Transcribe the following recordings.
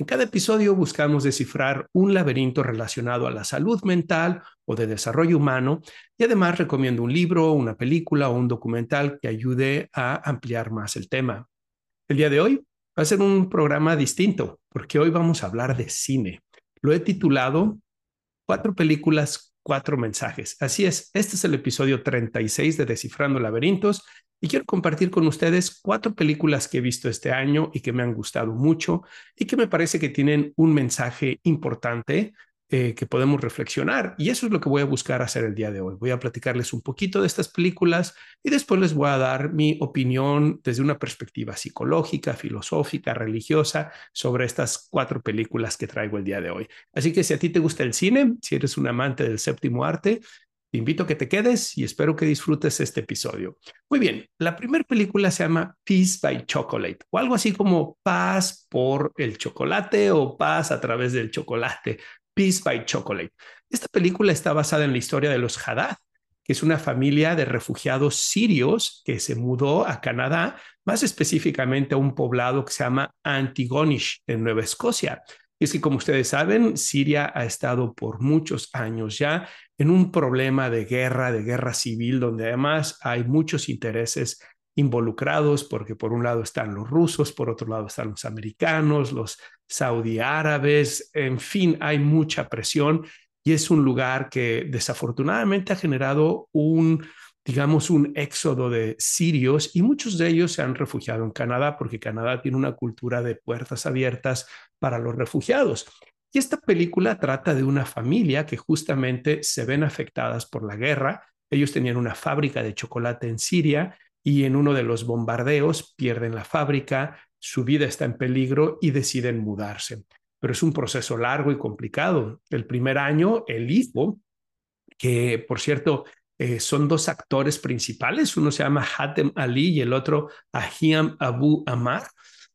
En cada episodio buscamos descifrar un laberinto relacionado a la salud mental o de desarrollo humano y además recomiendo un libro, una película o un documental que ayude a ampliar más el tema. El día de hoy va a ser un programa distinto porque hoy vamos a hablar de cine. Lo he titulado Cuatro películas, cuatro mensajes. Así es, este es el episodio 36 de Descifrando Laberintos y quiero compartir con ustedes cuatro películas que he visto este año y que me han gustado mucho y que me parece que tienen un mensaje importante eh, que podemos reflexionar. Y eso es lo que voy a buscar hacer el día de hoy. Voy a platicarles un poquito de estas películas y después les voy a dar mi opinión desde una perspectiva psicológica, filosófica, religiosa sobre estas cuatro películas que traigo el día de hoy. Así que si a ti te gusta el cine, si eres un amante del séptimo arte, te invito a que te quedes y espero que disfrutes este episodio. Muy bien, la primera película se llama Peace by Chocolate o algo así como paz por el chocolate o paz a través del chocolate. Peace by Chocolate. Esta película está basada en la historia de los Haddad, que es una familia de refugiados sirios que se mudó a Canadá, más específicamente a un poblado que se llama Antigonish en Nueva Escocia. Y es que, como ustedes saben, Siria ha estado por muchos años ya en un problema de guerra, de guerra civil, donde además hay muchos intereses involucrados, porque por un lado están los rusos, por otro lado están los americanos, los saudí árabes, en fin, hay mucha presión. Y es un lugar que desafortunadamente ha generado un, digamos, un éxodo de sirios y muchos de ellos se han refugiado en Canadá porque Canadá tiene una cultura de puertas abiertas para los refugiados. Y esta película trata de una familia que justamente se ven afectadas por la guerra. Ellos tenían una fábrica de chocolate en Siria y en uno de los bombardeos pierden la fábrica, su vida está en peligro y deciden mudarse. Pero es un proceso largo y complicado. El primer año, el hijo, que por cierto eh, son dos actores principales, uno se llama Hatem Ali y el otro Ahiam Abu Amar,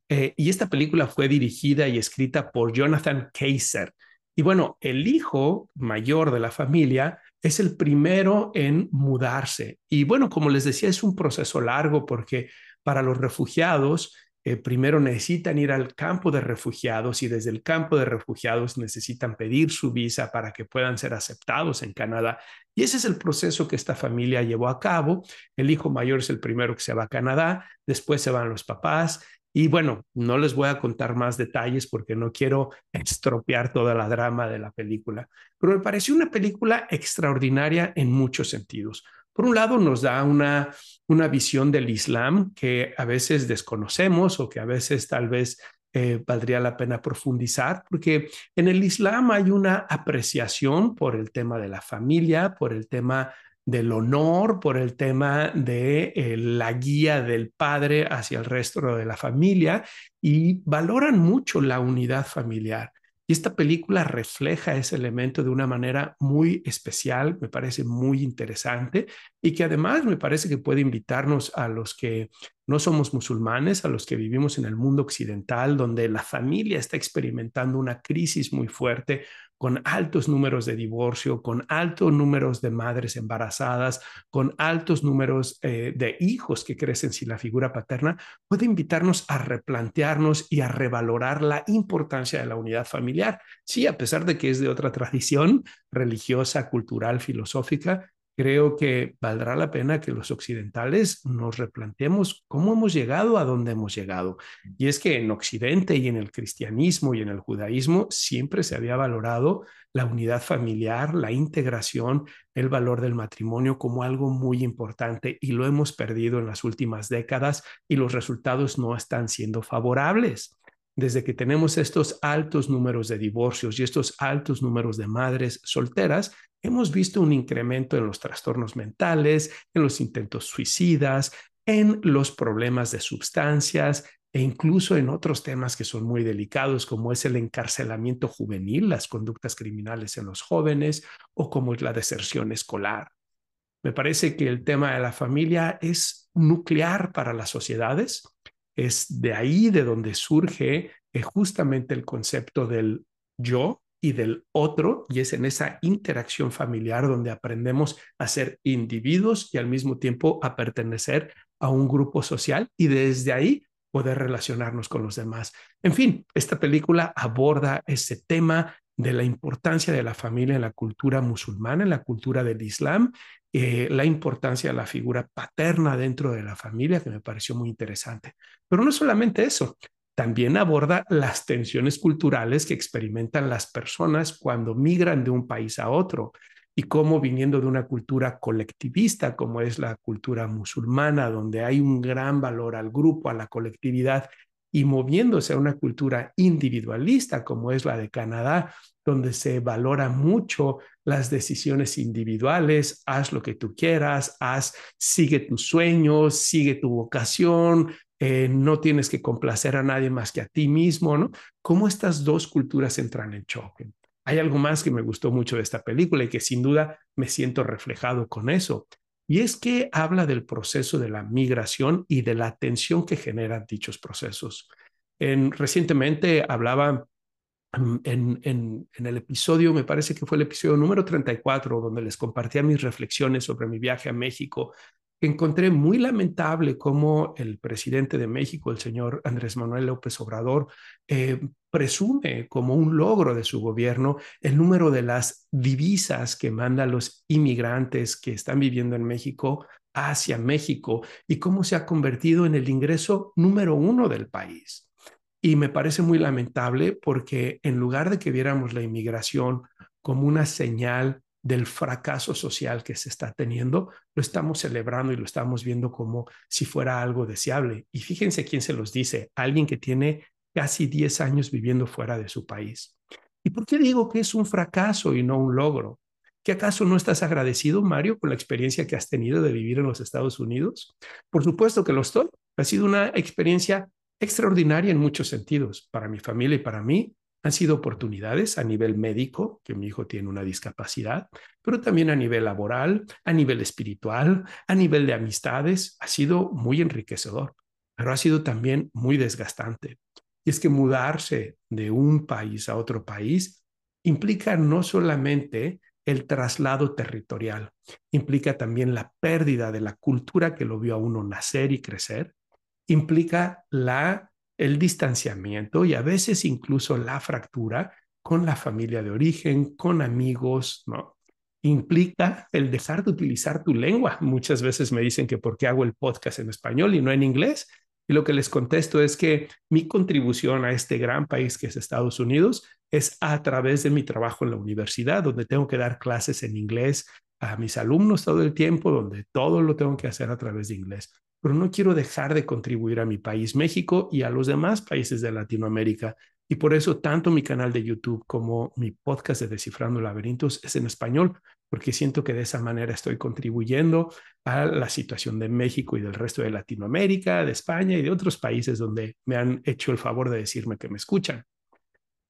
eh, y esta película fue dirigida y escrita por Jonathan Kaiser. Y bueno, el hijo mayor de la familia es el primero en mudarse. Y bueno, como les decía, es un proceso largo porque para los refugiados, eh, primero necesitan ir al campo de refugiados y desde el campo de refugiados necesitan pedir su visa para que puedan ser aceptados en Canadá. Y ese es el proceso que esta familia llevó a cabo. El hijo mayor es el primero que se va a Canadá, después se van los papás y bueno, no les voy a contar más detalles porque no quiero estropear toda la drama de la película, pero me pareció una película extraordinaria en muchos sentidos. Por un lado, nos da una, una visión del Islam que a veces desconocemos o que a veces tal vez eh, valdría la pena profundizar, porque en el Islam hay una apreciación por el tema de la familia, por el tema del honor, por el tema de eh, la guía del padre hacia el resto de la familia y valoran mucho la unidad familiar. Y esta película refleja ese elemento de una manera muy especial, me parece muy interesante y que además me parece que puede invitarnos a los que no somos musulmanes, a los que vivimos en el mundo occidental, donde la familia está experimentando una crisis muy fuerte, con altos números de divorcio, con altos números de madres embarazadas, con altos números eh, de hijos que crecen sin la figura paterna, puede invitarnos a replantearnos y a revalorar la importancia de la unidad familiar. Sí, a pesar de que es de otra tradición religiosa, cultural, filosófica, creo que valdrá la pena que los occidentales nos replanteemos cómo hemos llegado a donde hemos llegado. Y es que en Occidente y en el cristianismo y en el judaísmo siempre se había valorado la unidad familiar, la integración, el valor del matrimonio como algo muy importante y lo hemos perdido en las últimas décadas y los resultados no están siendo favorables desde que tenemos estos altos números de divorcios y estos altos números de madres solteras, hemos visto un incremento en los trastornos mentales, en los intentos suicidas, en los problemas de sustancias e incluso en otros temas que son muy delicados, como es el encarcelamiento juvenil, las conductas criminales en los jóvenes o como es la deserción escolar. Me parece que el tema de la familia es nuclear para las sociedades. Es de ahí de donde surge eh, justamente el concepto del yo y del otro, y es en esa interacción familiar donde aprendemos a ser individuos y al mismo tiempo a pertenecer a un grupo social y desde ahí poder relacionarnos con los demás. En fin, esta película aborda ese tema de la importancia de la familia en la cultura musulmana, en la cultura del Islam, eh, la importancia de la figura paterna dentro de la familia, que me pareció muy interesante. Pero no solamente eso, también aborda las tensiones culturales que experimentan las personas cuando migran de un país a otro y cómo viniendo de una cultura colectivista como es la cultura musulmana, donde hay un gran valor al grupo, a la colectividad, y moviéndose a una cultura individualista como es la de Canadá, donde se valora mucho las decisiones individuales, haz lo que tú quieras, haz, sigue tus sueños, sigue tu vocación, eh, no tienes que complacer a nadie más que a ti mismo, ¿no? ¿Cómo estas dos culturas entran en choque? Hay algo más que me gustó mucho de esta película y que sin duda me siento reflejado con eso. Y es que habla del proceso de la migración y de la tensión que generan dichos procesos. En, recientemente hablaba en, en, en, el episodio, me parece que fue el episodio número 34, donde les compartía mis reflexiones sobre mi viaje a México encontré muy lamentable cómo el presidente de México, el señor Andrés Manuel López Obrador, eh, presume como un logro de su gobierno el número de las divisas que manda los inmigrantes que están viviendo en México hacia México y cómo se ha convertido en el ingreso número uno del país. Y me parece muy lamentable porque en lugar de que viéramos la inmigración como una señal del fracaso social que se está teniendo, lo estamos celebrando y lo estamos viendo como si fuera algo deseable. Y fíjense quién se los dice, alguien que tiene casi 10 años viviendo fuera de su país. ¿Y por qué digo que es un fracaso y no un logro? ¿Que acaso no estás agradecido, Mario, con la experiencia que has tenido de vivir en los Estados Unidos? Por supuesto que lo estoy. Ha sido una experiencia extraordinaria en muchos sentidos, para mi familia y para mí, han sido oportunidades a nivel médico, que mi hijo tiene una discapacidad, pero también a nivel laboral, a nivel espiritual, a nivel de amistades. Ha sido muy enriquecedor, pero ha sido también muy desgastante. Y es que mudarse de un país a otro país implica no solamente el traslado territorial, implica también la pérdida de la cultura que lo vio a uno nacer y crecer, implica la el distanciamiento y a veces incluso la fractura con la familia de origen, con amigos, ¿no? Implica el dejar de utilizar tu lengua. Muchas veces me dicen que por qué hago el podcast en español y no en inglés. Y lo que les contesto es que mi contribución a este gran país que es Estados Unidos es a través de mi trabajo en la universidad, donde tengo que dar clases en inglés a mis alumnos todo el tiempo, donde todo lo tengo que hacer a través de inglés pero no quiero dejar de contribuir a mi país, México, y a los demás países de Latinoamérica. Y por eso tanto mi canal de YouTube como mi podcast de Descifrando Laberintos es en español, porque siento que de esa manera estoy contribuyendo a la situación de México y del resto de Latinoamérica, de España y de otros países donde me han hecho el favor de decirme que me escuchan.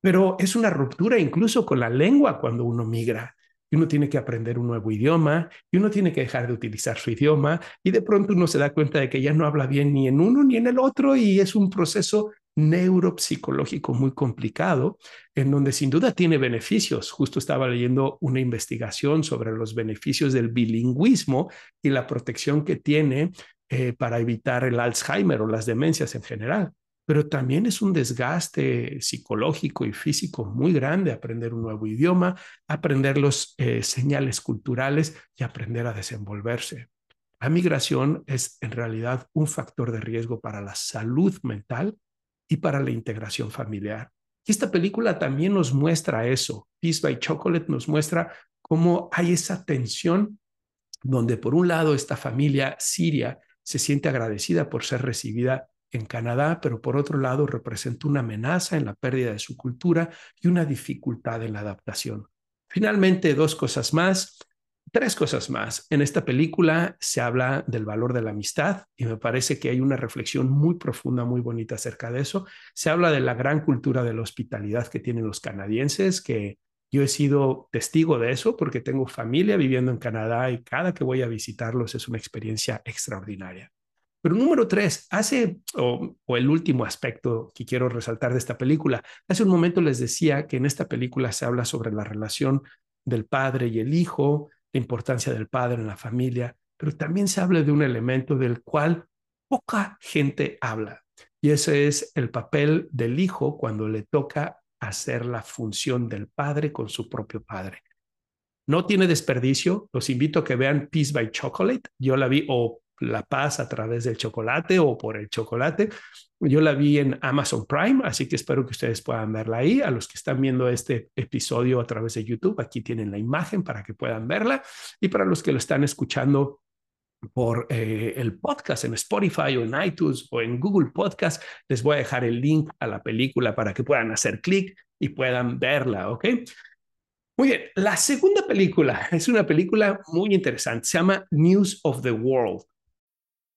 Pero es una ruptura incluso con la lengua cuando uno migra y uno tiene que aprender un nuevo idioma y uno tiene que dejar de utilizar su idioma y de pronto uno se da cuenta de que ya no habla bien ni en uno ni en el otro y es un proceso neuropsicológico muy complicado, en donde sin duda tiene beneficios. Justo estaba leyendo una investigación sobre los beneficios del bilingüismo y la protección que tiene eh, para evitar el Alzheimer o las demencias en general pero también es un desgaste psicológico y físico muy grande aprender un nuevo idioma, aprender los eh, señales culturales y aprender a desenvolverse. La migración es en realidad un factor de riesgo para la salud mental y para la integración familiar. Y esta película también nos muestra eso. Peace by Chocolate nos muestra cómo hay esa tensión donde por un lado esta familia siria se siente agradecida por ser recibida en Canadá, pero por otro lado representa una amenaza en la pérdida de su cultura y una dificultad en la adaptación. Finalmente, dos cosas más, tres cosas más. En esta película se habla del valor de la amistad y me parece que hay una reflexión muy profunda, muy bonita acerca de eso. Se habla de la gran cultura de la hospitalidad que tienen los canadienses, que Yo he sido testigo de eso porque tengo familia viviendo en Canadá y cada que voy a visitarlos es una experiencia extraordinaria. Pero número tres, hace, o, el último aspecto que quiero resaltar de esta película, hace un momento les decía que en esta película se habla sobre la relación del padre y el hijo, la importancia del padre en la familia, pero también se habla de un elemento del cual poca gente habla, y ese es el papel del hijo cuando le toca hacer la función del padre con su propio padre. No tiene desperdicio. Los invito a que vean Peace by Chocolate. Yo la vi o La Paz a través del chocolate o por el chocolate. Yo la vi en Amazon Prime, así que espero que ustedes puedan verla ahí. A los que están viendo este episodio a través de YouTube, aquí tienen la imagen para que puedan verla. Y para los que lo están escuchando por eh, el podcast en Spotify o en iTunes o en Google Podcast. Les voy a dejar el link a la película para que puedan hacer clic y puedan verla, ¿ok? Muy bien, la segunda película es una película muy interesante, se llama News of the World.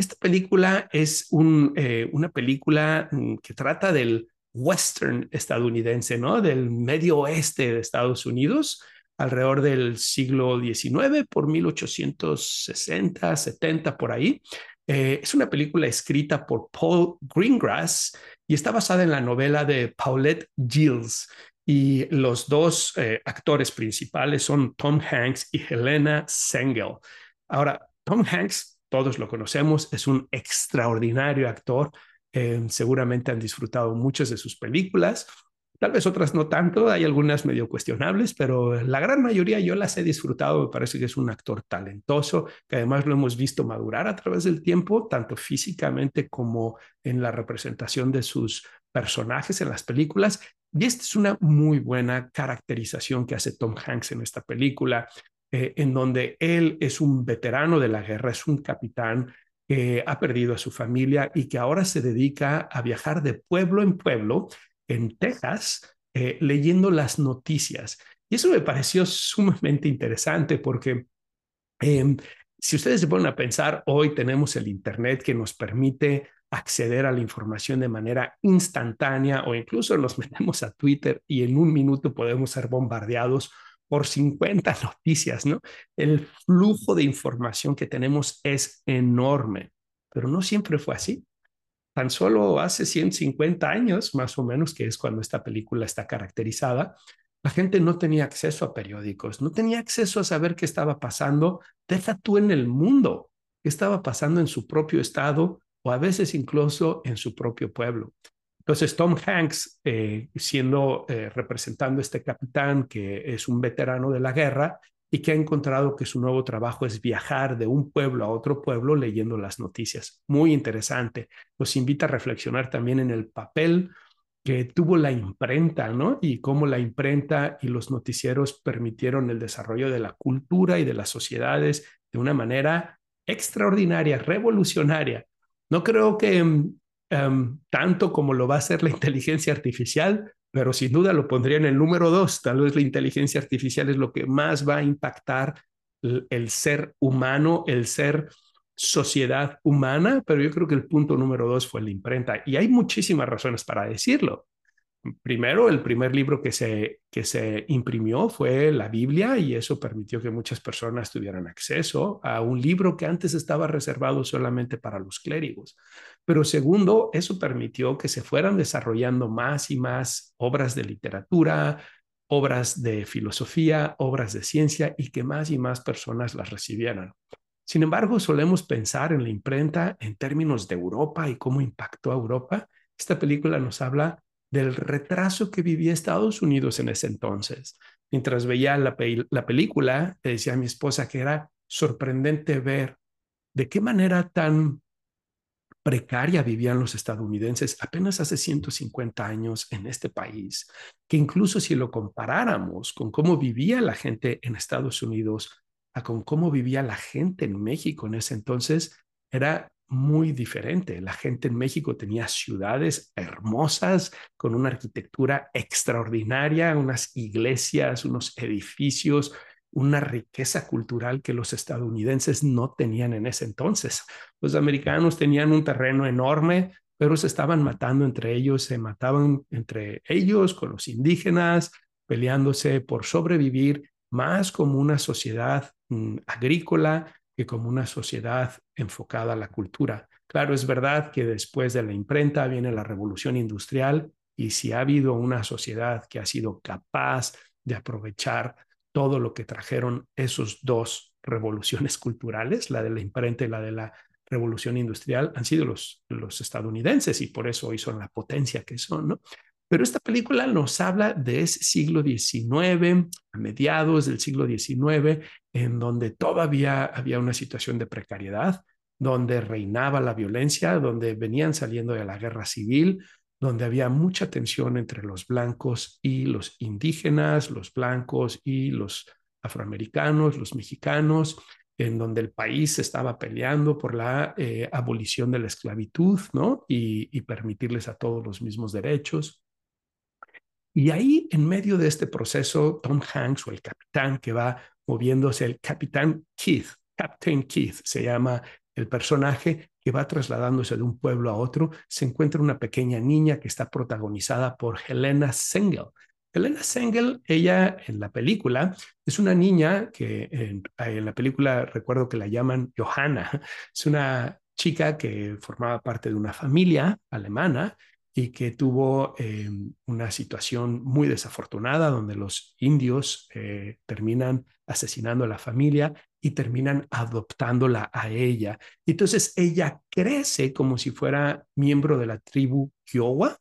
Esta película es eh, una película mm, que trata del western estadounidense, ¿no? Del medio oeste de Estados Unidos, alrededor del siglo XIX, por 1860, 70, por ahí. Eh, es una película escrita por Paul Greengrass y está basada en la novela de Paulette Giles. Y los dos eh, actores principales son Tom Hanks y Helena Sengel. Ahora, Tom Hanks todos lo conocemos, es un extraordinario actor, eh, seguramente han disfrutado muchas de sus películas, tal vez otras no tanto, hay algunas medio cuestionables, pero la gran mayoría yo las he disfrutado, me parece que es un actor talentoso, que además lo hemos visto madurar a través del tiempo, tanto físicamente como en la representación de sus personajes en las películas. Y esta es una muy buena caracterización que hace Tom Hanks en esta película. Eh, en donde él es un veterano de la guerra, es un capitán que ha perdido a su familia y que ahora se dedica a viajar de pueblo en pueblo en Texas eh, leyendo las noticias. Y eso me pareció sumamente interesante porque em, si ustedes se ponen a pensar, hoy tenemos el Internet que nos permite acceder a la información de manera instantánea o incluso nos metemos a Twitter y en un minuto podemos ser bombardeados por 50 noticias, ¿no? El flujo de información que tenemos es enorme, pero no siempre fue así. Tan solo hace 150 años, más o menos, que es cuando esta película está caracterizada, la gente no tenía acceso a periódicos, no tenía acceso a saber qué estaba pasando, deja tú en el mundo, qué estaba pasando en su propio estado o a veces incluso en su propio pueblo. Entonces, Tom Hanks, eh, siendo, eh, representando este capitán que es un veterano de la guerra y que ha encontrado que su nuevo trabajo es viajar de un pueblo a otro pueblo leyendo las noticias. Muy interesante. Nos invita a reflexionar también en el papel que tuvo la imprenta, ¿no? Y cómo la imprenta y los noticieros permitieron el desarrollo de la cultura y de las sociedades de una manera extraordinaria, revolucionaria. No creo que Em, tanto como lo va a hacer la inteligencia artificial, pero sin duda lo pondría en el número dos. Tal vez la inteligencia artificial es lo que más va a impactar el, ser humano, el ser sociedad humana, pero yo creo que el punto número dos fue la imprenta. Y hay muchísimas razones para decirlo. Primero, el primer libro que se, que se imprimió fue la Biblia y eso permitió que muchas personas tuvieran acceso a un libro que antes estaba reservado solamente para los clérigos. Pero segundo, eso permitió que se fueran desarrollando más y más obras de literatura, obras de filosofía, obras de ciencia y que más y más personas las recibieran. Sin embargo, solemos pensar en la imprenta en términos de Europa y cómo impactó a Europa. Esta película nos habla del retraso que vivía Estados Unidos en ese entonces. Mientras veía la, la película, le decía a mi esposa que era sorprendente ver de qué manera tan precaria vivían los estadounidenses apenas hace 150 años en este país, que incluso si lo comparáramos con cómo vivía la gente en Estados Unidos a con cómo vivía la gente en México en ese entonces, era muy diferente. La gente en México tenía ciudades hermosas con una arquitectura extraordinaria, unas iglesias, unos edificios, una riqueza cultural que los estadounidenses no tenían en ese entonces. Los americanos tenían un terreno enorme, pero se estaban matando entre ellos, se mataban entre ellos con los indígenas, peleándose por sobrevivir más como una sociedad mm, agrícola que como una sociedad enfocada a la cultura. Claro, es verdad que después de la imprenta viene la revolución industrial y si ha habido una sociedad que ha sido capaz de aprovechar todo lo que trajeron esos dos revoluciones culturales, la de la imprenta y la de la revolución industrial, han sido los, estadounidenses y por eso hoy son la potencia que son, ¿no? Pero esta película nos habla de ese siglo XIX, a mediados del siglo XIX, en donde todavía había una situación de precariedad, donde reinaba la violencia, donde venían saliendo de la guerra civil, donde había mucha tensión entre los blancos y los indígenas, los blancos y los afroamericanos, los mexicanos, en donde el país estaba peleando por la eh, abolición de la esclavitud, ¿no? Y, y permitirles a todos los mismos derechos. Y ahí, en medio de este proceso, Tom Hanks o el capitán que va moviéndose, el capitán Keith, Captain Keith se llama el personaje que va trasladándose de un pueblo a otro, se encuentra una pequeña niña que está protagonizada por Helena Sengel. Helena Sengel, ella en la película, es una niña que en, en la película recuerdo que la llaman Johanna. Es una chica que formaba parte de una familia alemana y que tuvo eh, una situación muy desafortunada donde los indios eh, terminan asesinando a la familia y terminan adoptándola a ella. Entonces ella crece como si fuera miembro de la tribu Kiowa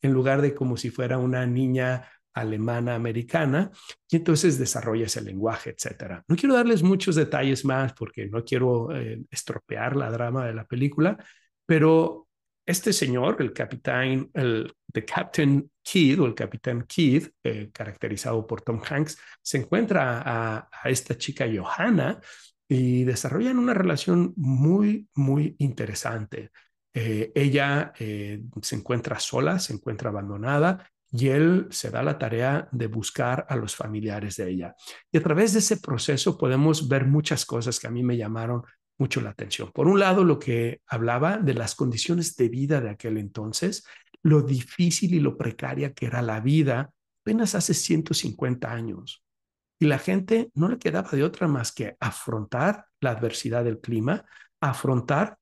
en lugar de como si fuera una niña alemana americana y entonces desarrolla ese lenguaje, etcétera. No quiero darles muchos detalles más porque no quiero eh, estropear la drama de la película, pero este señor, el capitán, el the Captain Kidd o el capitán Kidd, eh, caracterizado por Tom Hanks, se encuentra a, esta chica Johanna y desarrollan una relación muy, muy interesante. Eh, ella eh, se encuentra sola, se encuentra abandonada y él se da la tarea de buscar a los familiares de ella. Y a través de ese proceso podemos ver muchas cosas que a mí me llamaron mucho la atención. Por un lado, lo que hablaba de las condiciones de vida de aquel entonces, lo difícil y lo precaria que era la vida apenas hace 150 años. Y la gente no le quedaba de otra más que afrontar la adversidad del clima, afrontar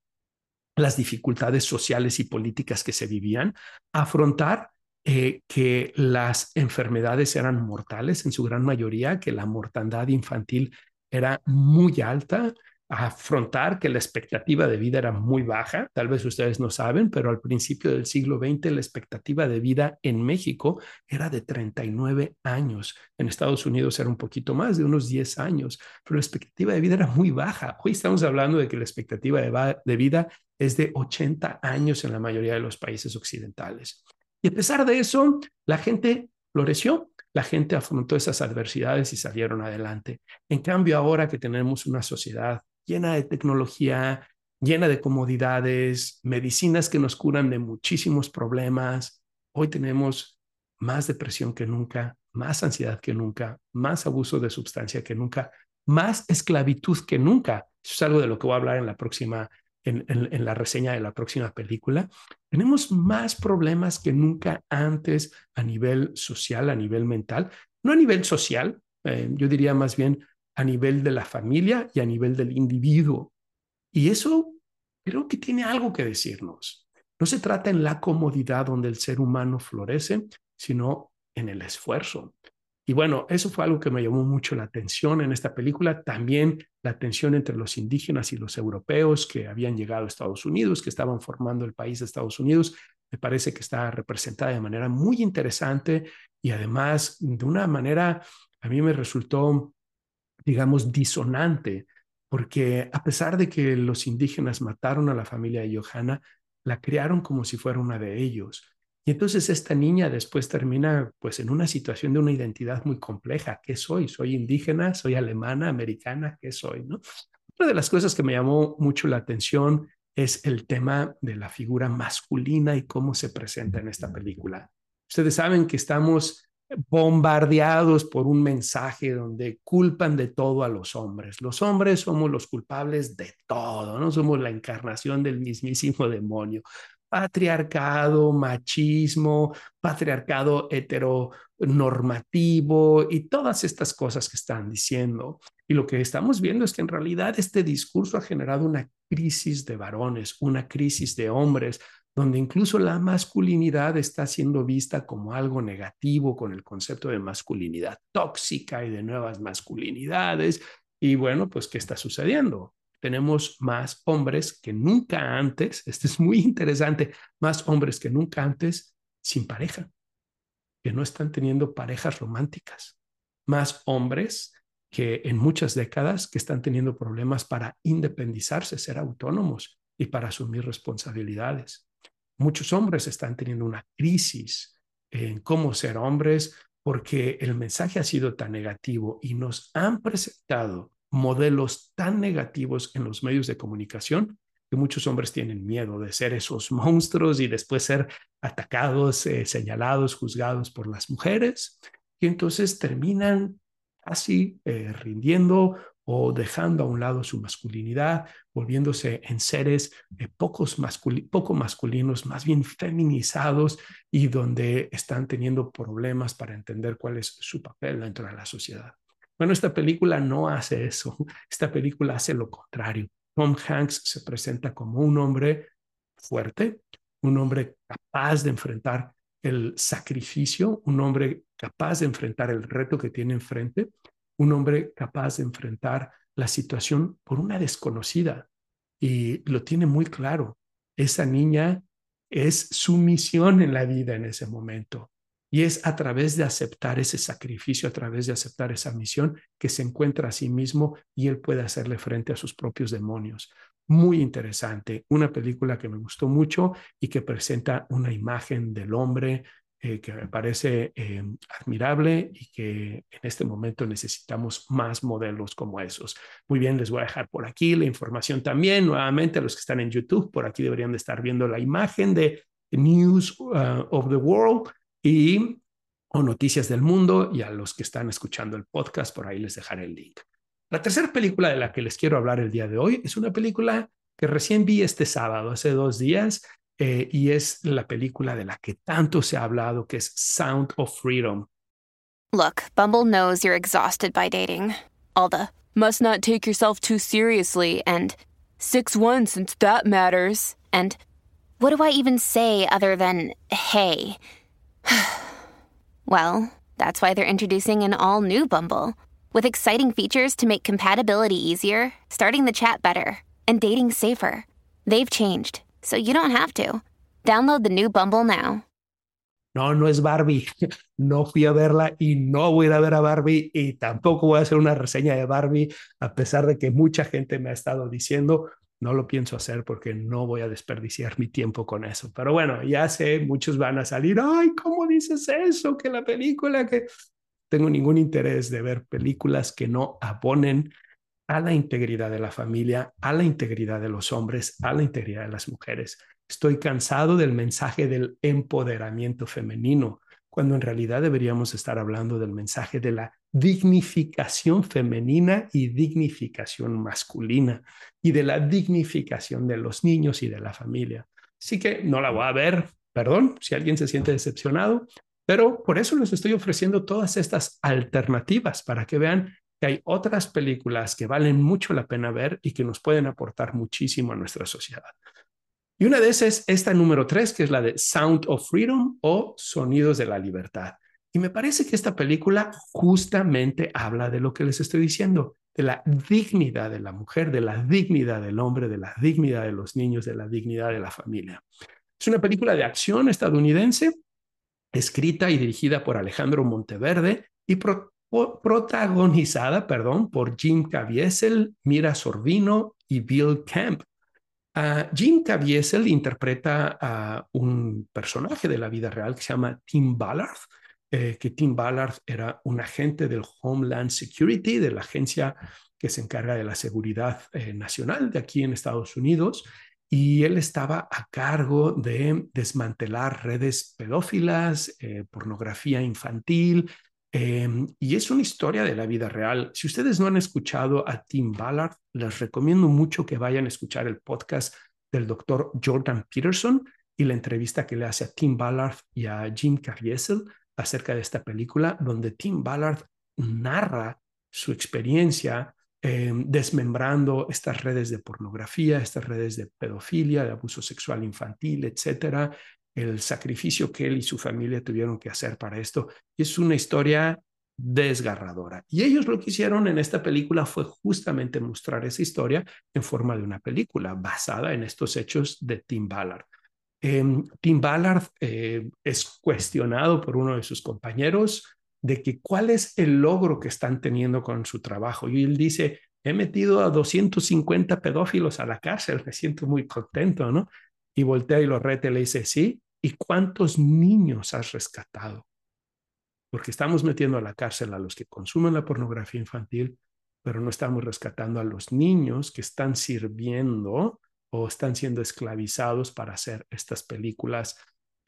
las dificultades sociales y políticas que se vivían, afrontar eh, que las enfermedades eran mortales en su gran mayoría, que la mortandad infantil era muy alta, afrontar que la expectativa de vida era muy baja. Tal vez ustedes no saben, pero al principio del siglo XX la expectativa de vida en México era de 39 años. En Estados Unidos era un poquito más, de unos 10 años, pero la expectativa de vida era muy baja. Hoy estamos hablando de que la expectativa de, de vida es de 80 años en la mayoría de los países occidentales. Y a pesar de eso, la gente floreció, la gente afrontó esas adversidades y salieron adelante. En cambio, ahora que tenemos una sociedad llena de tecnología, llena de comodidades, medicinas que nos curan de muchísimos problemas. Hoy tenemos más depresión que nunca, más ansiedad que nunca, más abuso de sustancia que nunca, más esclavitud que nunca. Eso es algo de lo que voy a hablar en la próxima, en, la reseña de la próxima película. Tenemos más problemas que nunca antes a nivel social, a nivel mental, no a nivel social, eh, yo diría más bien a nivel de la familia y a nivel del individuo. Y eso creo que tiene algo que decirnos. No se trata en la comodidad donde el ser humano florece, sino en el esfuerzo. Y bueno, eso fue algo que me llamó mucho la atención en esta película. También la tensión entre los indígenas y los europeos que habían llegado a Estados Unidos, que estaban formando el país de Estados Unidos. Me parece que está representada de manera muy interesante y además de una manera, a mí me resultó digamos, disonante, porque a pesar de que los indígenas mataron a la familia de Johanna, la criaron como si fuera una de ellos. Y entonces esta niña después termina pues en una situación de una identidad muy compleja. ¿Qué soy? ¿Soy indígena? ¿Soy alemana? ¿Americana? ¿Qué soy? ¿no? Una de las cosas que me llamó mucho la atención es el tema de la figura masculina y cómo se presenta en esta película. Ustedes saben que estamos bombardeados por un mensaje donde culpan de todo a los hombres. Los hombres somos los culpables de todo, no somos la encarnación del mismísimo demonio. Patriarcado, machismo, patriarcado heteronormativo y todas estas cosas que están diciendo. Y lo que estamos viendo es que en realidad este discurso ha generado una crisis de varones, una crisis de hombres, donde incluso la masculinidad está siendo vista como algo negativo con el concepto de masculinidad tóxica y de nuevas masculinidades. Y bueno, pues, ¿qué está sucediendo? Tenemos más hombres que nunca antes, esto es muy interesante, más hombres que nunca antes sin pareja, que no están teniendo parejas románticas, más hombres que en muchas décadas que están teniendo problemas para independizarse, ser autónomos y para asumir responsabilidades. Muchos hombres están teniendo una crisis en cómo ser hombres porque el mensaje ha sido tan negativo y nos han presentado modelos tan negativos en los medios de comunicación que muchos hombres tienen miedo de ser esos monstruos y después ser atacados, eh, señalados, juzgados por las mujeres, y entonces terminan así eh, rindiendo o dejando a un lado su masculinidad, volviéndose en seres eh, pocos poco masculinos, más bien feminizados y donde están teniendo problemas para entender cuál es su papel dentro de la sociedad. Bueno, esta película no hace eso, esta película hace lo contrario. Tom Hanks se presenta como un hombre fuerte, un hombre capaz de enfrentar el sacrificio, un hombre capaz de enfrentar el reto que tiene enfrente un hombre capaz de enfrentar la situación por una desconocida y lo tiene muy claro. Esa niña es su misión en la vida en ese momento. Y es a través de aceptar ese sacrificio, a través de aceptar esa misión, que se encuentra a sí mismo y él puede hacerle frente a sus propios demonios. Muy interesante, una película que me gustó mucho y que presenta una imagen del hombre eh, que me parece eh, admirable y que en este momento necesitamos más modelos como esos. Muy bien, les voy a dejar por aquí la información también. Nuevamente, a los que están en YouTube, por aquí deberían de estar viendo la imagen de News uh, of the World y o Noticias del Mundo y a los que están escuchando el podcast, por ahí les dejaré el link. La tercera película de la que les quiero hablar el día de hoy es una película que recién vi este sábado, hace dos días, eh, y es la película de la que tanto se ha hablado, que es Sound of Freedom. Look, Bumble knows you're exhausted by dating. All the must not take yourself too seriously and 6 1 since that matters. And what do I even say other than hey? well, that's why they're introducing an all new Bumble with exciting features to make compatibility easier, starting the chat better, and dating safer. They've changed so you don't have to. Download the new Bumble now. No, no es Barbie. No fui a verla y no voy a ir a ver a Barbie y tampoco voy a hacer una reseña de Barbie, a pesar de que mucha gente me ha estado diciendo, no lo pienso hacer porque no voy a desperdiciar mi tiempo con eso. Pero bueno, ya sé, muchos van a salir, ay, ¿cómo dices eso? Que la película que... Tengo ningún interés de ver películas que no abonen a la integridad de la familia, a la integridad de los hombres, a la integridad de las mujeres. Estoy cansado del mensaje del empoderamiento femenino, cuando en realidad deberíamos estar hablando del mensaje de la dignificación femenina y dignificación masculina y de la dignificación de los niños y de la familia. Así que no la voy a ver, perdón, si alguien se siente decepcionado, pero por eso les estoy ofreciendo todas estas alternativas para que vean que hay otras películas que valen mucho la pena ver y que nos pueden aportar muchísimo a nuestra sociedad. Y una de esas es esta número tres, que es la de Sound of Freedom o Sonidos de la Libertad. Y me parece que esta película justamente habla de lo que les estoy diciendo, de la dignidad de la mujer, de la dignidad del hombre, de la dignidad de los niños, de la dignidad de la familia. Es una película de acción estadounidense, escrita y dirigida por Alejandro Monteverde y protagonizada, perdón, por Jim Caviezel, Mira Sorvino y Bill Camp. Jim Caviezel interpreta a un personaje de la vida real que se llama Tim Ballard, eh, que Tim Ballard era un agente del Homeland Security, de la agencia que se encarga de la seguridad eh, nacional de aquí en Estados Unidos, y él estaba a cargo de desmantelar redes pedófilas, eh, pornografía infantil, em, y es una historia de la vida real. Si ustedes no han escuchado a Tim Ballard, les recomiendo mucho que vayan a escuchar el podcast del doctor Jordan Peterson y la entrevista que le hace a Tim Ballard y a Jim Caviezel acerca de esta película, donde Tim Ballard narra su experiencia Em, desmembrando estas redes de pornografía, estas redes de pedofilia, de abuso sexual infantil, etcétera, el sacrificio que él y su familia tuvieron que hacer para esto. Es una historia desgarradora. Y ellos lo que hicieron en esta película fue justamente mostrar esa historia en forma de una película basada en estos hechos de Tim Ballard. Em, Tim Ballard eh, es cuestionado por uno de sus compañeros de que cuál es el logro que están teniendo con su trabajo. Y él dice, he metido a 250 pedófilos a la cárcel, me siento muy contento, ¿no? Y voltea y lo rete y le dice, sí, ¿y cuántos niños has rescatado? Porque estamos metiendo a la cárcel a los que consumen la pornografía infantil, pero no estamos rescatando a los niños que están sirviendo o están siendo esclavizados para hacer estas películas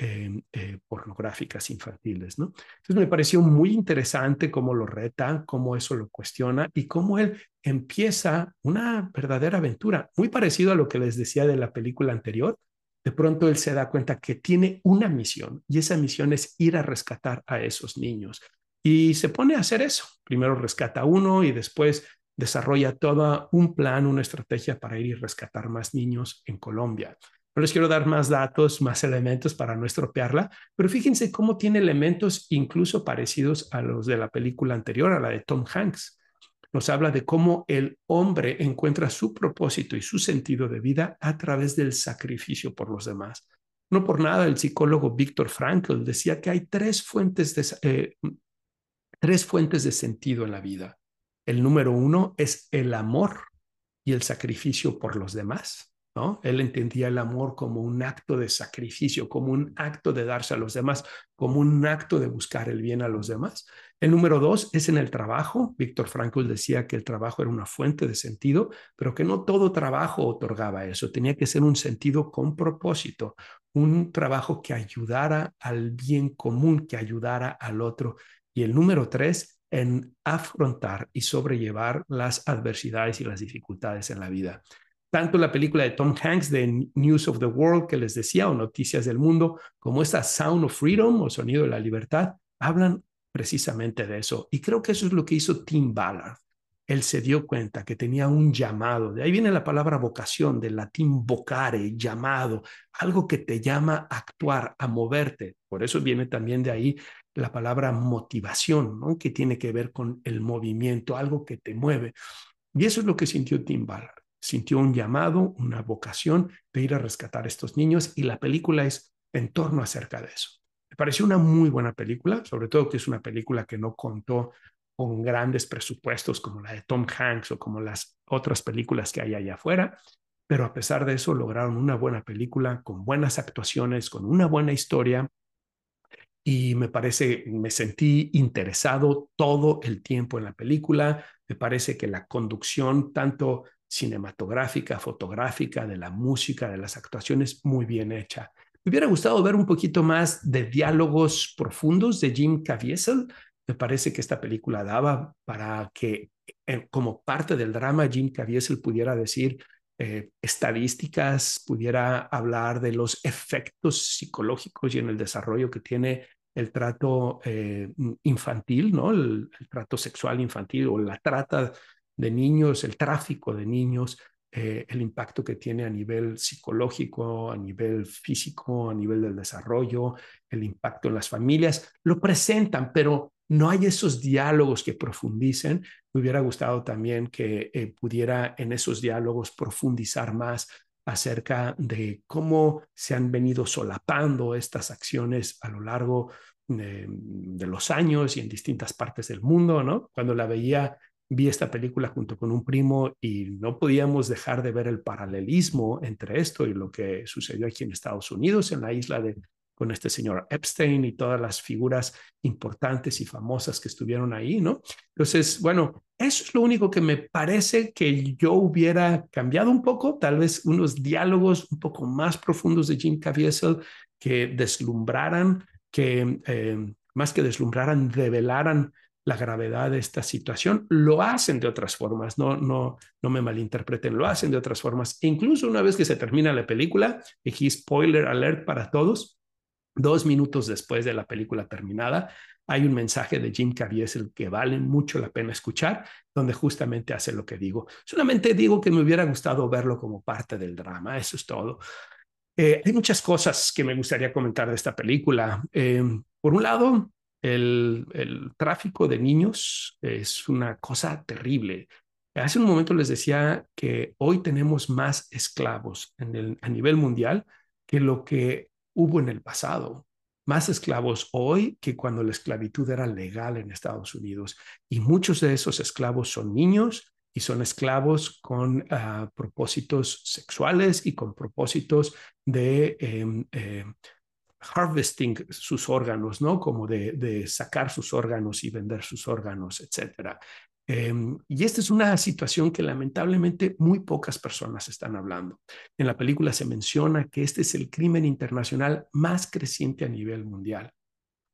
Em, eh, pornográficas infantiles. Entonces me pareció muy interesante cómo lo reta, cómo eso lo cuestiona y cómo él empieza una verdadera aventura, muy parecido a lo que les decía de la película anterior. De pronto él se da cuenta que tiene una misión y esa misión es ir a rescatar a esos niños. Y se pone a hacer eso. Primero rescata uno y después desarrolla todo un plan, una estrategia para ir y rescatar más niños en Colombia. No les quiero dar más datos, más elementos para no estropearla, pero fíjense cómo tiene elementos incluso parecidos a los de la película anterior, a la de Tom Hanks. Nos habla de cómo el hombre encuentra su propósito y su sentido de vida a través del sacrificio por los demás. No por nada el psicólogo Víctor Frankl decía que hay tres fuentes de, eh, tres fuentes de sentido en la vida. El número uno es el amor y el sacrificio por los demás. Él entendía el amor como un acto de sacrificio, como un acto de darse a los demás, como un acto de buscar el bien a los demás. El número dos es en el trabajo. Víctor Frankl decía que el trabajo era una fuente de sentido, pero que no todo trabajo otorgaba eso. Tenía que ser un sentido con propósito, un trabajo que ayudara al bien común, que ayudara al otro. Y el número tres, en afrontar y sobrellevar las adversidades y las dificultades en la vida. Tanto la película de Tom Hanks de News of the World que les decía o Noticias del Mundo, como esta Sound of Freedom o Sonido de la Libertad, hablan precisamente de eso. Y creo que eso es lo que hizo Tim Ballard. Él se dio cuenta que tenía un llamado. De ahí viene la palabra vocación, del latín vocare, llamado, algo que te llama a actuar, a moverte. Por eso viene también de ahí la palabra motivación, ¿no? que tiene que ver con el movimiento, algo que te mueve. Y eso es lo que sintió Tim Ballard sintió un llamado, una vocación de ir a rescatar a estos niños y la película es en torno acerca de eso. Me pareció una muy buena película, sobre todo que es una película que no contó con grandes presupuestos como la de Tom Hanks o como las otras películas que hay allá afuera, pero a pesar de eso lograron una buena película con buenas actuaciones, con una buena historia y me parece, me sentí interesado todo el tiempo en la película. Me parece que la conducción, tanto cinematográfica, fotográfica, de la música, de las actuaciones, muy bien hecha. Me hubiera gustado ver un poquito más de diálogos profundos de Jim Caviezel. Me parece que esta película daba para que, eh, como parte del drama, Jim Caviezel pudiera decir eh, estadísticas, pudiera hablar de los efectos psicológicos y en el desarrollo que tiene el trato eh, infantil, ¿no? El, el, trato sexual infantil o la trata de niños, el tráfico de niños, eh, el impacto que tiene a nivel psicológico, a nivel físico, a nivel del desarrollo, el impacto en las familias, lo presentan, pero no hay esos diálogos que profundicen. Me hubiera gustado también que eh, pudiera en esos diálogos profundizar más acerca de cómo se han venido solapando estas acciones a lo largo de, de, los años y en distintas partes del mundo, ¿no? Cuando la veía vi esta película junto con un primo y no podíamos dejar de ver el paralelismo entre esto y lo que sucedió aquí en Estados Unidos, en la isla de con este señor Epstein y todas las figuras importantes y famosas que estuvieron ahí, ¿no? Entonces, bueno, eso es lo único que me parece que yo hubiera cambiado un poco, tal vez unos diálogos un poco más profundos de Jim Caviezel que deslumbraran, que eh, más que deslumbraran, revelaran la gravedad de esta situación. Lo hacen de otras formas, no, no, no me malinterpreten, lo hacen de otras formas. incluso una vez que se termina la película, y spoiler alert para todos, Dos minutos después de la película terminada, hay un mensaje de Jim Caviezel que vale mucho la pena escuchar, donde justamente hace lo que digo. Solamente digo que me hubiera gustado verlo como parte del drama, eso es todo. Eh, hay muchas cosas que me gustaría comentar de esta película. Eh, por un lado, el, tráfico de niños es una cosa terrible. Hace un momento les decía que hoy tenemos más esclavos a nivel mundial que lo que hubo en el pasado. Más esclavos hoy que cuando la esclavitud era legal en Estados Unidos. Y muchos de esos esclavos son niños y son esclavos con ah, propósitos sexuales y con propósitos de em, em, harvesting sus órganos, ¿no? Como de, sacar sus órganos y vender sus órganos, etcétera. Em, y esta es una situación que lamentablemente muy pocas personas están hablando. En la película se menciona que este es el crimen internacional más creciente a nivel mundial.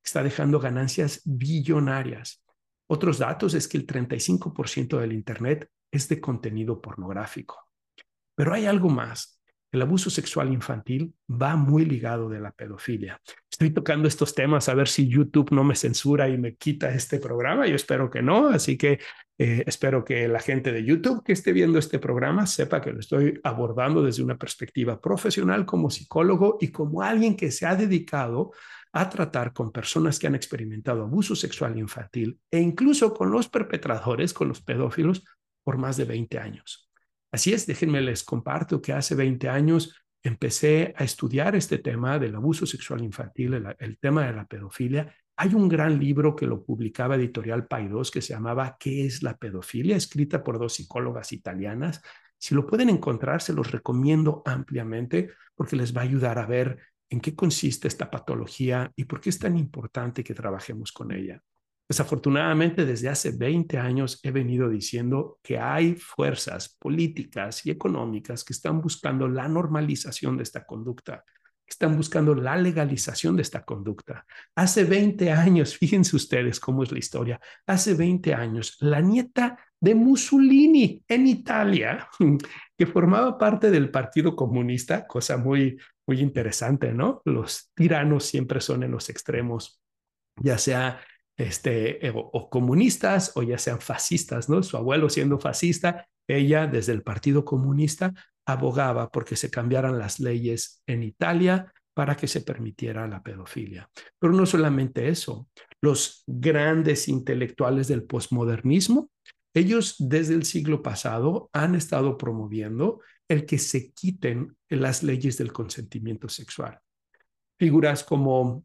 Está dejando ganancias billonarias. Otros datos es que el 35% del Internet es de contenido pornográfico. Pero hay algo más. El abuso sexual infantil va muy ligado de la pedofilia. Estoy tocando estos temas a ver si YouTube no me censura y me quita este programa. Yo espero que no, así que eh, espero que la gente de YouTube que esté viendo este programa sepa que lo estoy abordando desde una perspectiva profesional como psicólogo y como alguien que se ha dedicado a tratar con personas que han experimentado abuso sexual infantil e incluso con los perpetradores, con los pedófilos, por más de 20 años. Así es, déjenme les comparto que hace 20 años empecé a estudiar este tema del abuso sexual infantil, el, tema de la pedofilia. Hay un gran libro que lo publicaba Editorial Paidós que se llamaba ¿Qué es la pedofilia? escrita por dos psicólogas italianas. Si lo pueden encontrar, se los recomiendo ampliamente porque les va a ayudar a ver en qué consiste esta patología y por qué es tan importante que trabajemos con ella. Desafortunadamente, desde hace 20 años he venido diciendo que hay fuerzas políticas y económicas que están buscando la normalización de esta conducta, que están buscando la legalización de esta conducta. Hace 20 años, fíjense ustedes cómo es la historia, hace 20 años, la nieta de Mussolini en Italia, que formaba parte del Partido Comunista, cosa muy, muy interesante, ¿no? Los tiranos siempre son en los extremos, ya sea este, eh, o, comunistas o ya sean fascistas, ¿no? Su abuelo siendo fascista, ella desde el Partido Comunista abogaba porque se cambiaran las leyes en Italia para que se permitiera la pedofilia. Pero no solamente eso, los grandes intelectuales del posmodernismo, ellos desde el siglo pasado han estado promoviendo el que se quiten las leyes del consentimiento sexual. Figuras como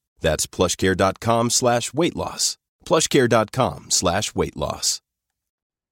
That's plushcare.com slash weight loss. Plushcare.com slash weight loss.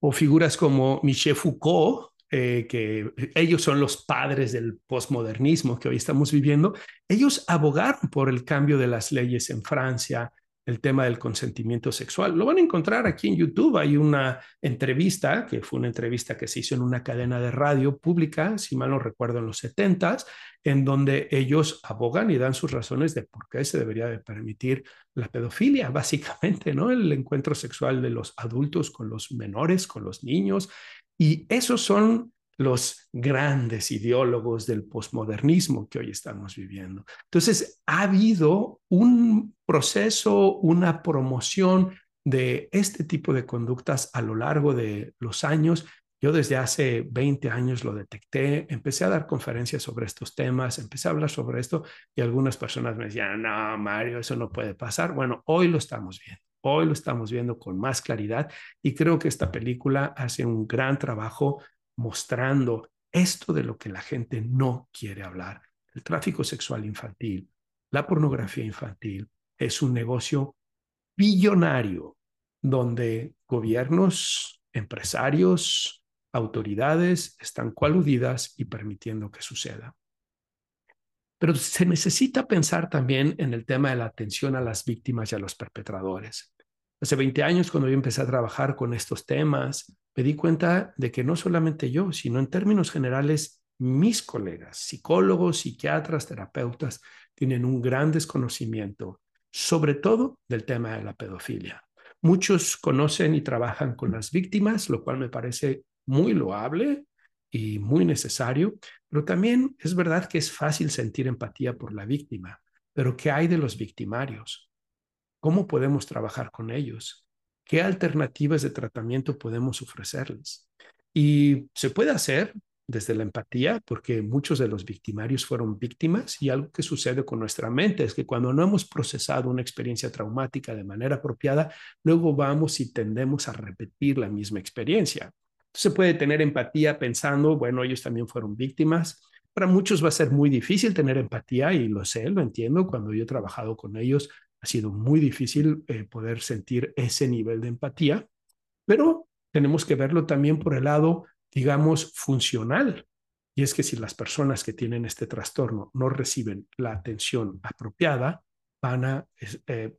O figuras como Michel Foucault, eh, que ellos son los padres del postmodernismo que hoy estamos viviendo. Ellos abogaron por el cambio de las leyes en Francia, el tema del consentimiento sexual. Lo van a encontrar aquí en YouTube. Hay una entrevista, que fue una entrevista que se hizo en una cadena de radio pública, si mal no recuerdo, en los 70 en donde ellos abogan y dan sus razones de por qué se debería de permitir la pedofilia, básicamente, ¿no? El encuentro sexual de los adultos con los menores, con los niños. Y esos son los grandes ideólogos del posmodernismo que hoy estamos viviendo. Entonces, ha habido un proceso, una promoción de este tipo de conductas a lo largo de los años Yo desde hace 20 años lo detecté, empecé a dar conferencias sobre estos temas, empecé a hablar sobre esto y algunas personas me decían, no, Mario, eso no puede pasar. Bueno, hoy lo estamos viendo, hoy lo estamos viendo con más claridad y creo que esta película hace un gran trabajo mostrando esto de lo que la gente no quiere hablar. El tráfico sexual infantil, la pornografía infantil es un negocio billonario donde gobiernos, empresarios, autoridades están coaludidas y permitiendo que suceda. Pero se necesita pensar también en el tema de la atención a las víctimas y a los perpetradores. Hace 20 años, cuando yo empecé a trabajar con estos temas, me di cuenta de que no solamente yo, sino en términos generales, mis colegas, psicólogos, psiquiatras, terapeutas, tienen un gran desconocimiento, sobre todo del tema de la pedofilia. Muchos conocen y trabajan con las víctimas, lo cual me parece muy loable y muy necesario, pero también es verdad que es fácil sentir empatía por la víctima. Pero ¿qué hay de los victimarios? ¿Cómo podemos trabajar con ellos? ¿Qué alternativas de tratamiento podemos ofrecerles? Y se puede hacer desde la empatía, porque muchos de los victimarios fueron víctimas y algo que sucede con nuestra mente es que cuando no hemos procesado una experiencia traumática de manera apropiada, luego vamos y tendemos a repetir la misma experiencia. Se puede tener empatía pensando, bueno, ellos también fueron víctimas. Para muchos va a ser muy difícil tener empatía y lo sé, lo entiendo. Cuando yo he trabajado con ellos, ha sido muy difícil eh, poder sentir ese nivel de empatía, pero tenemos que verlo también por el lado, digamos, funcional. Y es que si las personas que tienen este trastorno no reciben la atención apropiada, van a, eh,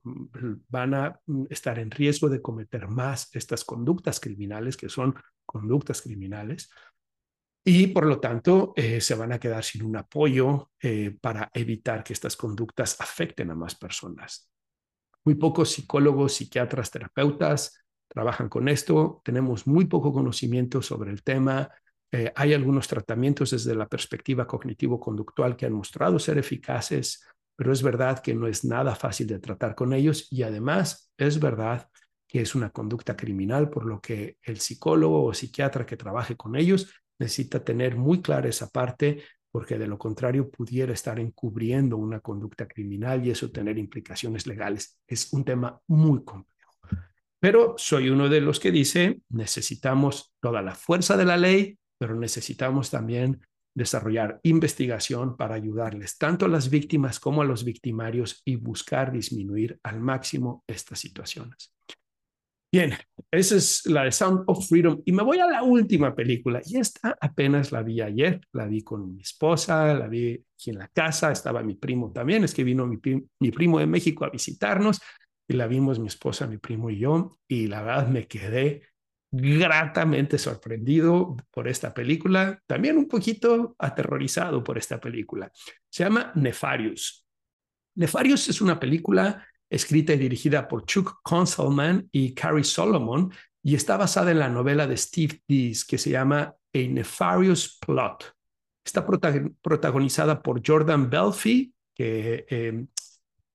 estar en riesgo de cometer más estas conductas criminales, que son conductas criminales, y por lo tanto eh, se van a quedar sin un apoyo para evitar que estas conductas afecten a más personas. Muy pocos psicólogos, psiquiatras, terapeutas trabajan con esto, tenemos muy poco conocimiento sobre el tema, hay algunos tratamientos desde la perspectiva cognitivo-conductual que han mostrado ser eficaces, pero es verdad que no es nada fácil de tratar con ellos y además es verdad que es una conducta criminal, por lo que el psicólogo o psiquiatra que trabaje con ellos necesita tener muy clara esa parte, porque de lo contrario pudiera estar encubriendo una conducta criminal y eso tener implicaciones legales. Es un tema muy complejo. Pero soy uno de los que dice, necesitamos toda la fuerza de la ley, pero necesitamos también desarrollar investigación para ayudarles tanto a las víctimas como a los victimarios y buscar disminuir al máximo estas situaciones. Bien, esa es la de Sound of Freedom. Y me voy a la última película. Y esta apenas la vi ayer. La vi con mi esposa, la vi aquí en la casa. Estaba mi primo también. Es que vino mi, primo de México a visitarnos. Y la vimos mi esposa, mi primo y yo. Y la verdad me quedé gratamente sorprendido por esta película, también un poquito aterrorizado por esta película. Se llama Nefarious. Nefarious es una película escrita y dirigida por Chuck Conselman y Carrie Solomon y está basada en la novela de Steve Dees que se llama A Nefarious Plot. Está protagonizada por Jordan Belfi, que eh,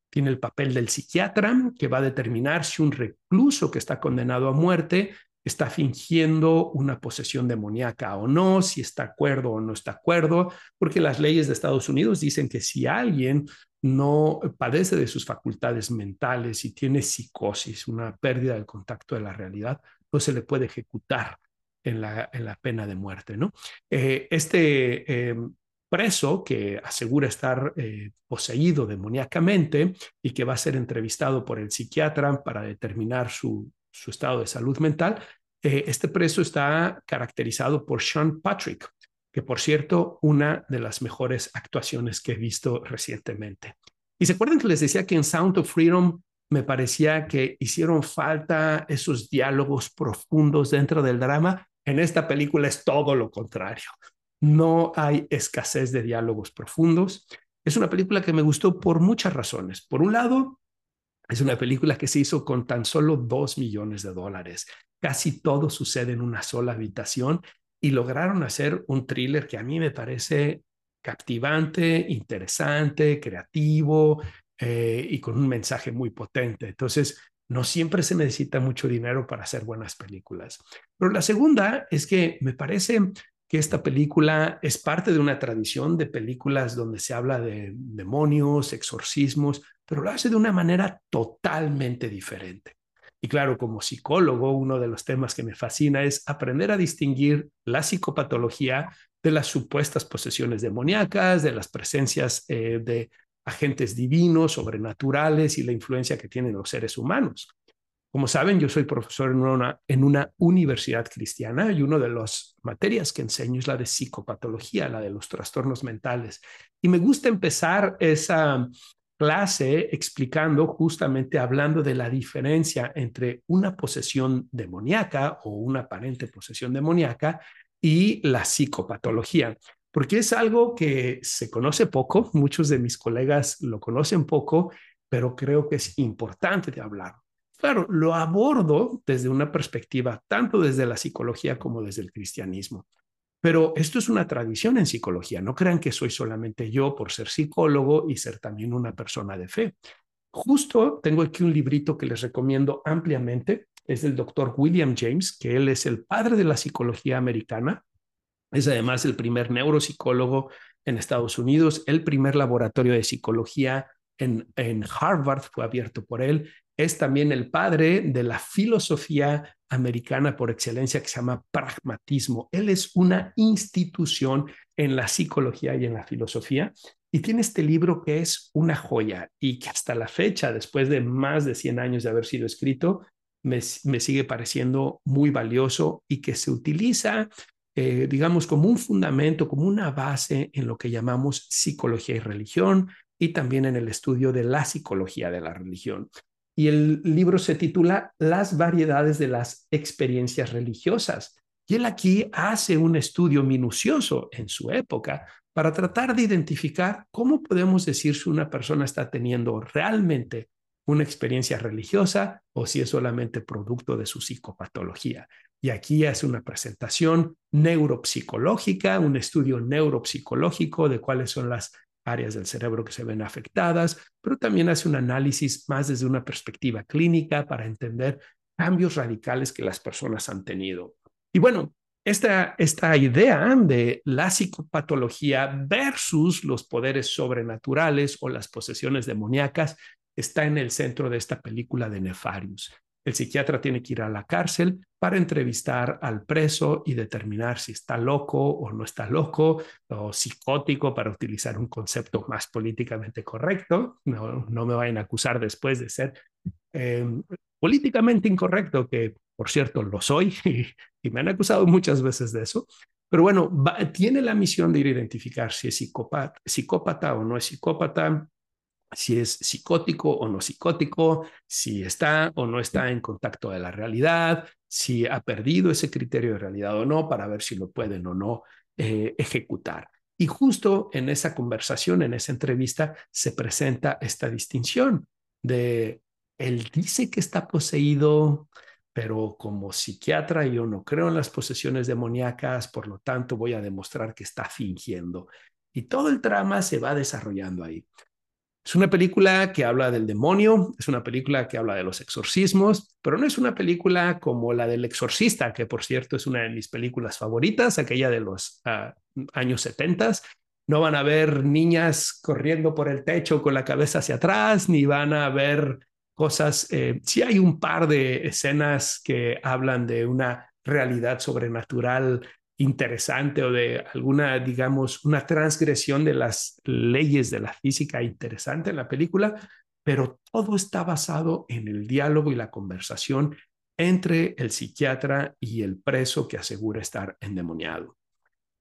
tiene el papel del psiquiatra que va a determinar si un recluso que está condenado a muerte está fingiendo una posesión demoníaca o no, si está acuerdo o no está acuerdo, porque las leyes de Estados Unidos dicen que si alguien no padece de sus facultades mentales y tiene psicosis, una pérdida del contacto de la realidad, no se le puede ejecutar en la, en la pena de muerte. ¿no? Eh, este em, preso que asegura estar eh, poseído demoníacamente y que va a ser entrevistado por el psiquiatra para determinar su, su estado de salud mental, eh, este preso está caracterizado por Sean Patrick, que por cierto, una de las mejores actuaciones que he visto recientemente. Y se acuerdan que les decía que en Sound of Freedom me parecía que hicieron falta esos diálogos profundos dentro del drama. En esta película es todo lo contrario. No hay escasez de diálogos profundos. Es una película que me gustó por muchas razones. Por un lado, es una película que se hizo con tan solo dos millones de dólares. Casi todo sucede en una sola habitación y lograron hacer un thriller que a mí me parece captivante, interesante, creativo eh, y con un mensaje muy potente. Entonces, no siempre se necesita mucho dinero para hacer buenas películas. Pero la segunda es que me parece que esta película es parte de una tradición de películas donde se habla de demonios, exorcismos, pero lo hace de una manera totalmente diferente. Y claro, como psicólogo, uno de los temas que me fascina es aprender a distinguir la psicopatología de las supuestas posesiones demoníacas, de las presencias eh, de agentes divinos, sobrenaturales y la influencia que tienen los seres humanos. Como saben, yo soy profesor en una, en una universidad cristiana y una de las materias que enseño es la de psicopatología, la de los trastornos mentales. Y me gusta empezar esa clase explicando justamente hablando de la diferencia entre una posesión demoníaca o una aparente posesión demoníaca y la psicopatología, porque es algo que se conoce poco, muchos de mis colegas lo conocen poco, pero creo que es importante de hablar. Claro, lo abordo desde una perspectiva tanto desde la psicología como desde el cristianismo. Pero esto es una tradición en psicología. No crean que soy solamente yo por ser psicólogo y ser también una persona de fe. Justo tengo aquí un librito que les recomiendo ampliamente. Es del doctor William James, que él es el padre de la psicología americana. Es además el primer neuropsicólogo en Estados Unidos, el primer laboratorio de psicología en, en Harvard fue abierto por él es también el padre de la filosofía americana por excelencia que se llama pragmatismo. Él es una institución en la psicología y en la filosofía y tiene este libro que es una joya y que hasta la fecha, después de más de 100 años de haber sido escrito, me, sigue pareciendo muy valioso y que se utiliza, eh, digamos, como un fundamento, como una base en lo que llamamos psicología y religión y también en el estudio de la psicología de la religión y el libro se titula Las variedades de las experiencias religiosas. Y él aquí hace un estudio minucioso en su época para tratar de identificar cómo podemos decir si una persona está teniendo realmente una experiencia religiosa o si es solamente producto de su psicopatología. Y aquí hace una presentación neuropsicológica, un estudio neuropsicológico de cuáles son las áreas del cerebro que se ven afectadas, pero también hace un análisis más desde una perspectiva clínica para entender cambios radicales que las personas han tenido. Y bueno, esta, esta idea de la psicopatología versus los poderes sobrenaturales o las posesiones demoníacas está en el centro de esta película de Nefarius. El psiquiatra tiene que ir a la cárcel para entrevistar al preso y determinar si está loco o no está loco o psicótico para utilizar un concepto más políticamente correcto. No, no me vayan a acusar después de ser em, políticamente incorrecto, que por cierto lo soy y, me han acusado muchas veces de eso. Pero bueno, tiene la misión de ir a identificar si es psicópata, psicópata o no es psicópata, si es psicótico o no psicótico, si está o no está en contacto de la realidad, si ha perdido ese criterio de realidad o no, para ver si lo pueden o no eh, ejecutar. Y justo en esa conversación, en esa entrevista, se presenta esta distinción de, él dice que está poseído, pero como psiquiatra yo no creo en las posesiones demoníacas, por lo tanto voy a demostrar que está fingiendo. Y todo el trama se va desarrollando ahí. Es una película que habla del demonio, es una película que habla de los exorcismos, pero no es una película como la del exorcista, que por cierto es una de mis películas favoritas, aquella de los ah, años 70. No van a ver niñas corriendo por el techo con la cabeza hacia atrás, ni van a ver cosas. Eh, sí hay un par de escenas que hablan de una realidad sobrenatural interesante o de alguna, digamos, una transgresión de las leyes de la física interesante en la película, pero todo está basado en el diálogo y la conversación entre el psiquiatra y el preso que asegura estar endemoniado.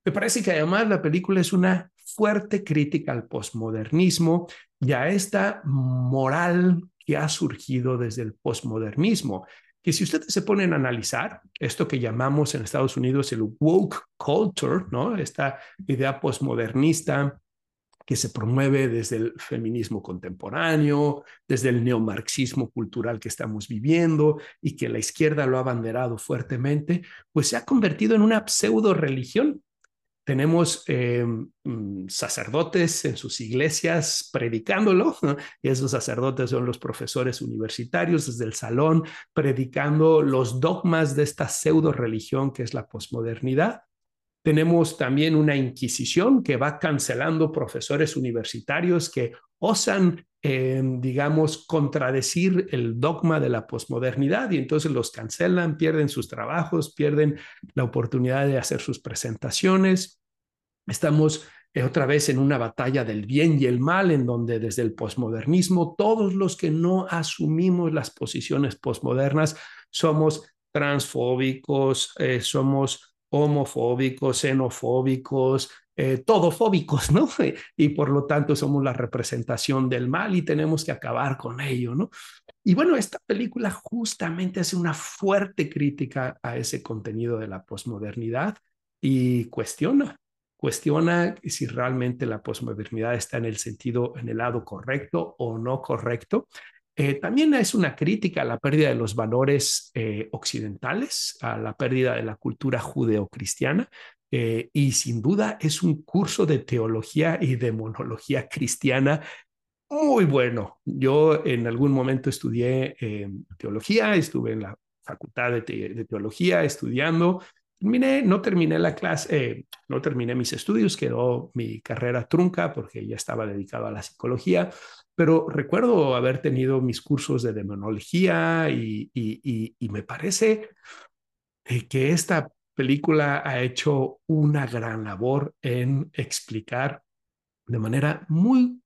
Me parece que además la película es una fuerte crítica al posmodernismo y a esta moral que ha surgido desde el posmodernismo, que si ustedes se ponen a analizar esto que llamamos en Estados Unidos el woke culture, ¿no? Esta idea postmodernista que se promueve desde el feminismo contemporáneo, desde el neomarxismo cultural que estamos viviendo y que la izquierda lo ha abanderado fuertemente, pues se ha convertido en una pseudo religión tenemos eh, mm, sacerdotes en sus iglesias predicándolo, y esos sacerdotes son los profesores universitarios desde el salón, predicando los dogmas de esta pseudo religión que es la posmodernidad. Tenemos también una inquisición que va cancelando profesores universitarios que osan, eh, digamos, contradecir el dogma de la posmodernidad y entonces los cancelan, pierden sus trabajos, pierden la oportunidad de hacer sus presentaciones. Estamos eh, otra vez en una batalla del bien y el mal, en donde desde el posmodernismo todos los que no asumimos las posiciones posmodernas somos transfóbicos, eh, somos homofóbicos, xenofóbicos, eh, todofóbicos, ¿no? Y por lo tanto somos la representación del mal y tenemos que acabar con ello, ¿no? Y bueno, esta película justamente hace una fuerte crítica a ese contenido de la posmodernidad y cuestiona, cuestiona si realmente la posmodernidad está en el sentido, en el lado correcto o no correcto. Eh, también es una crítica a la pérdida de los valores eh, occidentales, a la pérdida de la cultura judeocristiana, eh, y sin duda es un curso de teología y de monología cristiana muy bueno. Yo en algún momento estudié teología, estuve en la facultad de, de teología estudiando Terminé, no terminé la clase, no terminé mis estudios, quedó mi carrera trunca porque ya estaba dedicado a la psicología, pero recuerdo haber tenido mis cursos de demonología y, me parece eh, que esta película ha hecho una gran labor en explicar de manera muy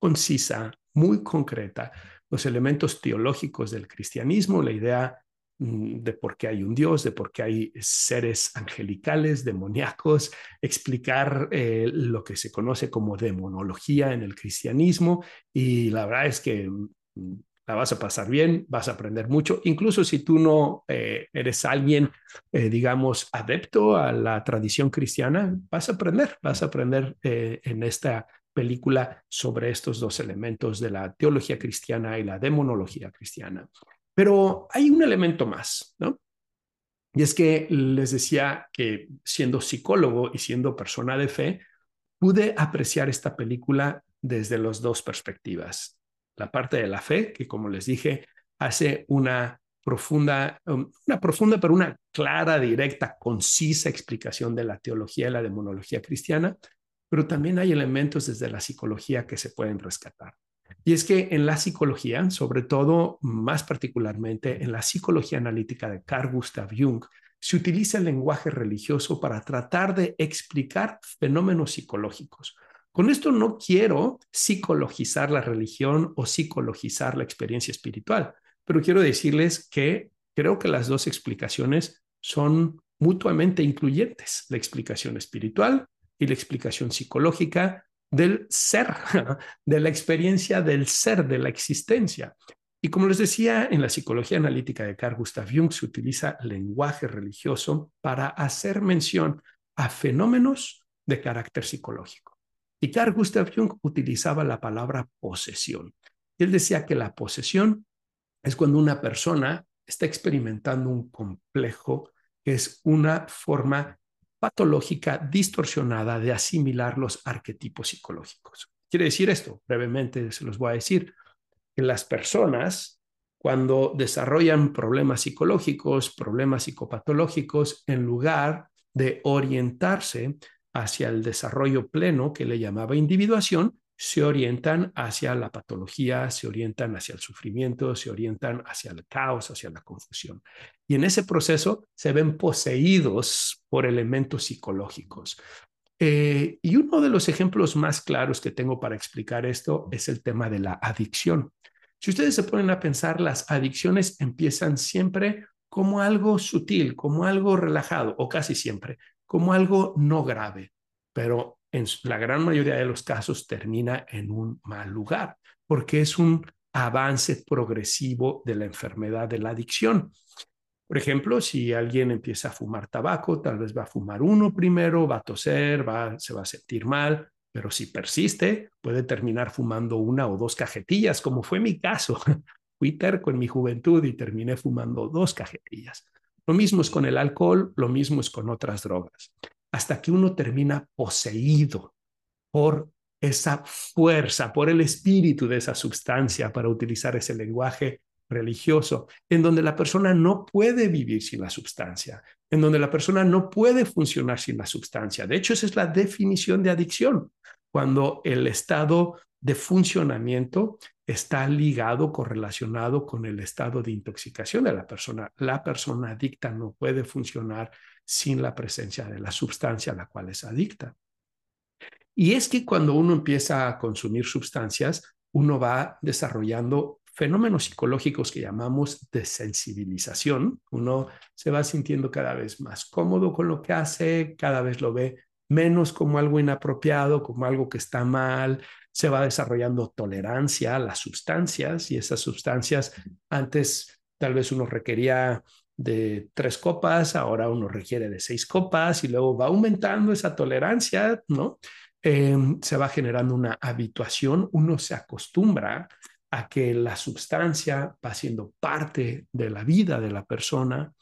concisa, muy concreta, los elementos teológicos del cristianismo, la idea de por qué hay un Dios, de por qué hay seres angelicales, demoníacos, explicar eh, lo que se conoce como demonología en el cristianismo y la verdad es que mm, la vas a pasar bien, vas a aprender mucho, incluso si tú no eh, eres alguien, eh, digamos, adepto a la tradición cristiana, vas a aprender, vas a aprender en esta película sobre estos dos elementos de la teología cristiana y la demonología cristiana. Pero hay un elemento más, ¿no? Y es que les decía que siendo psicólogo y siendo persona de fe, pude apreciar esta película desde las dos perspectivas. La parte de la fe, que como les dije, hace una profunda, um, una profunda, pero una clara, directa, concisa explicación de la teología y la demonología cristiana, pero también hay elementos desde la psicología que se pueden rescatar. Y es que en la psicología, sobre todo, más particularmente en la psicología analítica de Carl Gustav Jung, se utiliza el lenguaje religioso para tratar de explicar fenómenos psicológicos. Con esto no quiero psicologizar la religión o psicologizar la experiencia espiritual, pero quiero decirles que creo que las dos explicaciones son mutuamente incluyentes. La explicación espiritual y la explicación psicológica del ser, de la experiencia del ser, de la existencia. Y como les decía, en la psicología analítica de Carl Gustav Jung se utiliza lenguaje religioso para hacer mención a fenómenos de carácter psicológico. Y Carl Gustav Jung utilizaba la palabra posesión. Él decía que la posesión es cuando una persona está experimentando un complejo que es una forma patológica distorsionada de asimilar los arquetipos psicológicos. Quiere decir esto, brevemente se los voy a decir, que las personas cuando desarrollan problemas psicológicos, problemas psicopatológicos, en lugar de orientarse hacia el desarrollo pleno que le llamaba individuación, se orientan hacia la patología, se orientan hacia el sufrimiento, se orientan hacia el caos, hacia la confusión. Y en ese proceso se ven poseídos por elementos psicológicos. Eh, y uno de los ejemplos más claros que tengo para explicar esto es el tema de la adicción. Si ustedes se ponen a pensar, las adicciones empiezan siempre como algo sutil, como algo relajado, o casi siempre, como algo no grave, pero en la gran mayoría de los casos termina en un mal lugar, porque es un avance progresivo de la enfermedad de la adicción. Por ejemplo, si alguien empieza a fumar tabaco, tal vez va a fumar uno primero, va a toser, va, se va a sentir mal, pero si persiste, puede terminar fumando una o dos cajetillas, como fue mi caso. Fui terco en mi juventud y terminé fumando dos cajetillas. Lo mismo es con el alcohol, lo mismo es con otras drogas. Hasta que uno termina poseído por esa fuerza, por el espíritu de esa sustancia, para utilizar ese lenguaje religioso, en donde la persona no puede vivir sin la sustancia, en donde la persona no puede funcionar sin la sustancia. De hecho, esa es la definición de adicción, cuando el estado de funcionamiento está ligado, correlacionado con el estado de intoxicación de la persona. La persona adicta no puede funcionar sin la presencia de la sustancia a la cual es adicta. Y es que cuando uno empieza a consumir sustancias, uno va desarrollando fenómenos psicológicos que llamamos desensibilización. Uno se va sintiendo cada vez más cómodo con lo que hace, cada vez lo ve menos como algo inapropiado, como algo que está mal, se va desarrollando tolerancia a las sustancias y esas sustancias antes tal vez uno requería de tres copas, ahora uno requiere de seis copas y luego va aumentando esa tolerancia, ¿no? Em, se va generando una habituación, uno se acostumbra a que la sustancia va siendo parte de la vida de la persona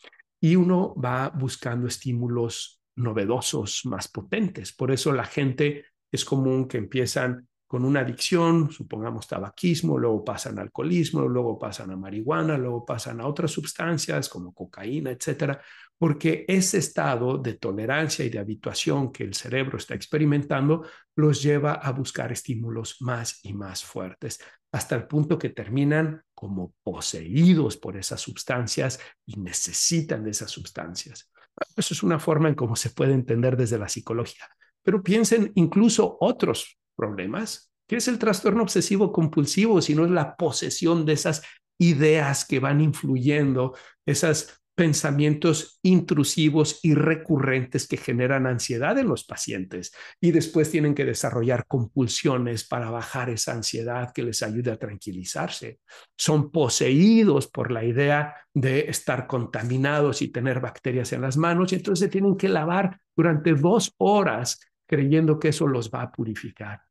y uno va buscando estímulos novedosos, más potentes. Por eso la gente es común que empiezan con una adicción, supongamos tabaquismo, luego pasan a alcoholismo, luego pasan a marihuana, luego pasan a otras sustancias como cocaína, etcétera, porque ese estado de tolerancia y de habituación que el cerebro está experimentando los lleva a buscar estímulos más y más fuertes, hasta el punto que terminan como poseídos por esas sustancias y necesitan de esas sustancias. Eso es una forma en cómo se puede entender desde la psicología. Pero piensen incluso otros problemas. ¿Qué es el trastorno obsesivo compulsivo? Si no es la posesión de esas ideas que van influyendo, esas pensamientos intrusivos y recurrentes que generan ansiedad en los pacientes y después tienen que desarrollar compulsiones para bajar esa ansiedad que les ayude a tranquilizarse. Son poseídos por la idea de estar contaminados y tener bacterias en las manos y entonces se tienen que lavar durante dos horas creyendo que eso los va a purificar.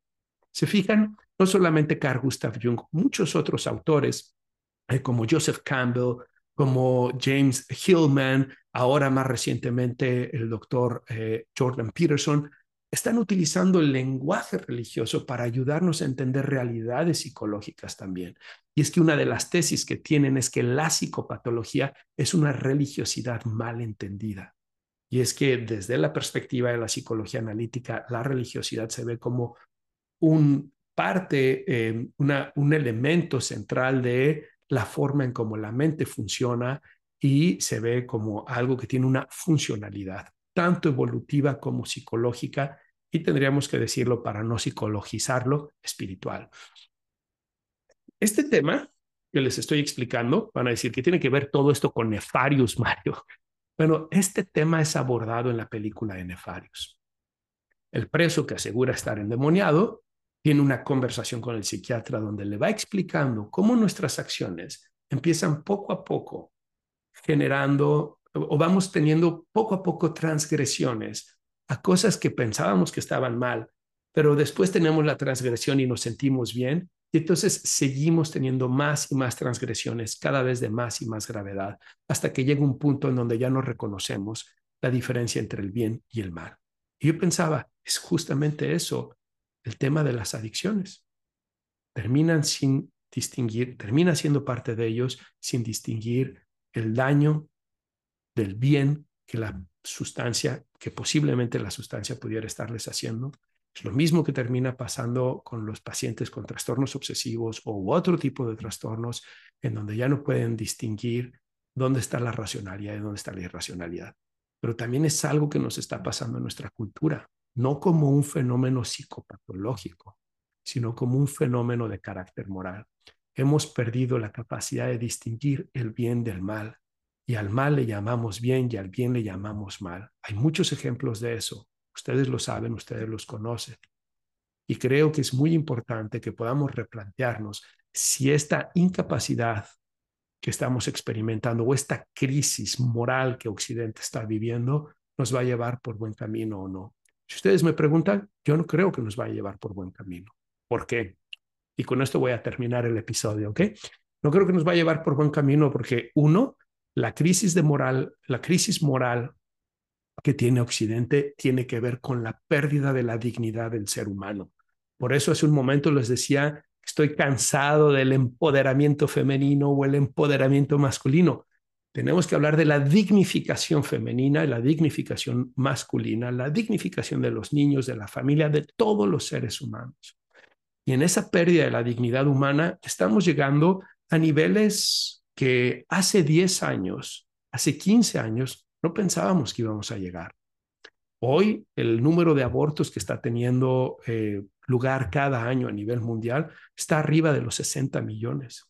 Se fijan, no solamente Carl Gustav Jung, muchos otros autores eh, como Joseph Campbell, como James Hillman, ahora más recientemente el doctor eh, Jordan Peterson, están utilizando el lenguaje religioso para ayudarnos a entender realidades psicológicas también. Y es que una de las tesis que tienen es que la psicopatología es una religiosidad mal entendida. Y es que desde la perspectiva de la psicología analítica, la religiosidad se ve como un parte, eh, un elemento central de la forma en cómo la mente funciona y se ve como algo que tiene una funcionalidad, tanto evolutiva como psicológica, y tendríamos que decirlo para no psicologizarlo, espiritual. Este tema que les estoy explicando, van a decir que tiene que ver todo esto con Nefarius, Mario. Bueno, este tema es abordado en la película de Nefarius. El preso que asegura estar endemoniado tiene una conversación con el psiquiatra donde le va explicando cómo nuestras acciones empiezan poco a poco generando o vamos teniendo poco a poco transgresiones a cosas que pensábamos que estaban mal, pero después tenemos la transgresión y nos sentimos bien y entonces seguimos teniendo más y más transgresiones, cada vez de más y más gravedad, hasta que llega un punto en donde ya no reconocemos la diferencia entre el bien y el mal. Y yo pensaba, es justamente eso el tema de las adicciones. Terminan sin distinguir, termina siendo parte de ellos sin distinguir el daño del bien que la sustancia, que posiblemente la sustancia pudiera estarles haciendo. Es lo mismo que termina pasando con los pacientes con trastornos obsesivos o otro tipo de trastornos en donde ya no pueden distinguir dónde está la racionalidad y dónde está la irracionalidad. Pero también es algo que nos está pasando en nuestra cultura no como un fenómeno psicopatológico, sino como un fenómeno de carácter moral. Hemos perdido la capacidad de distinguir el bien del mal y al mal le llamamos bien y al bien le llamamos mal. Hay muchos ejemplos de eso. Ustedes lo saben, ustedes los conocen. Y creo que es muy importante que podamos replantearnos si esta incapacidad que estamos experimentando o esta crisis moral que Occidente está viviendo nos va a llevar por buen camino o no. Si ustedes me preguntan, yo no creo que nos va a llevar por buen camino. ¿Por qué? Y con esto voy a terminar el episodio, ¿ok? No creo que nos va a llevar por buen camino porque uno, la crisis de moral, la crisis moral que tiene Occidente tiene que ver con la pérdida de la dignidad del ser humano. Por eso hace un momento les decía, estoy cansado del empoderamiento femenino o el empoderamiento masculino. Tenemos que hablar de la dignificación femenina la dignificación masculina, la dignificación de los niños, de la familia, de todos los seres humanos. Y en esa pérdida de la dignidad humana estamos llegando a niveles que hace 10 años, hace 15 años, no pensábamos que íbamos a llegar. Hoy el número de abortos que está teniendo eh, lugar cada año a nivel mundial está arriba de los 60 millones.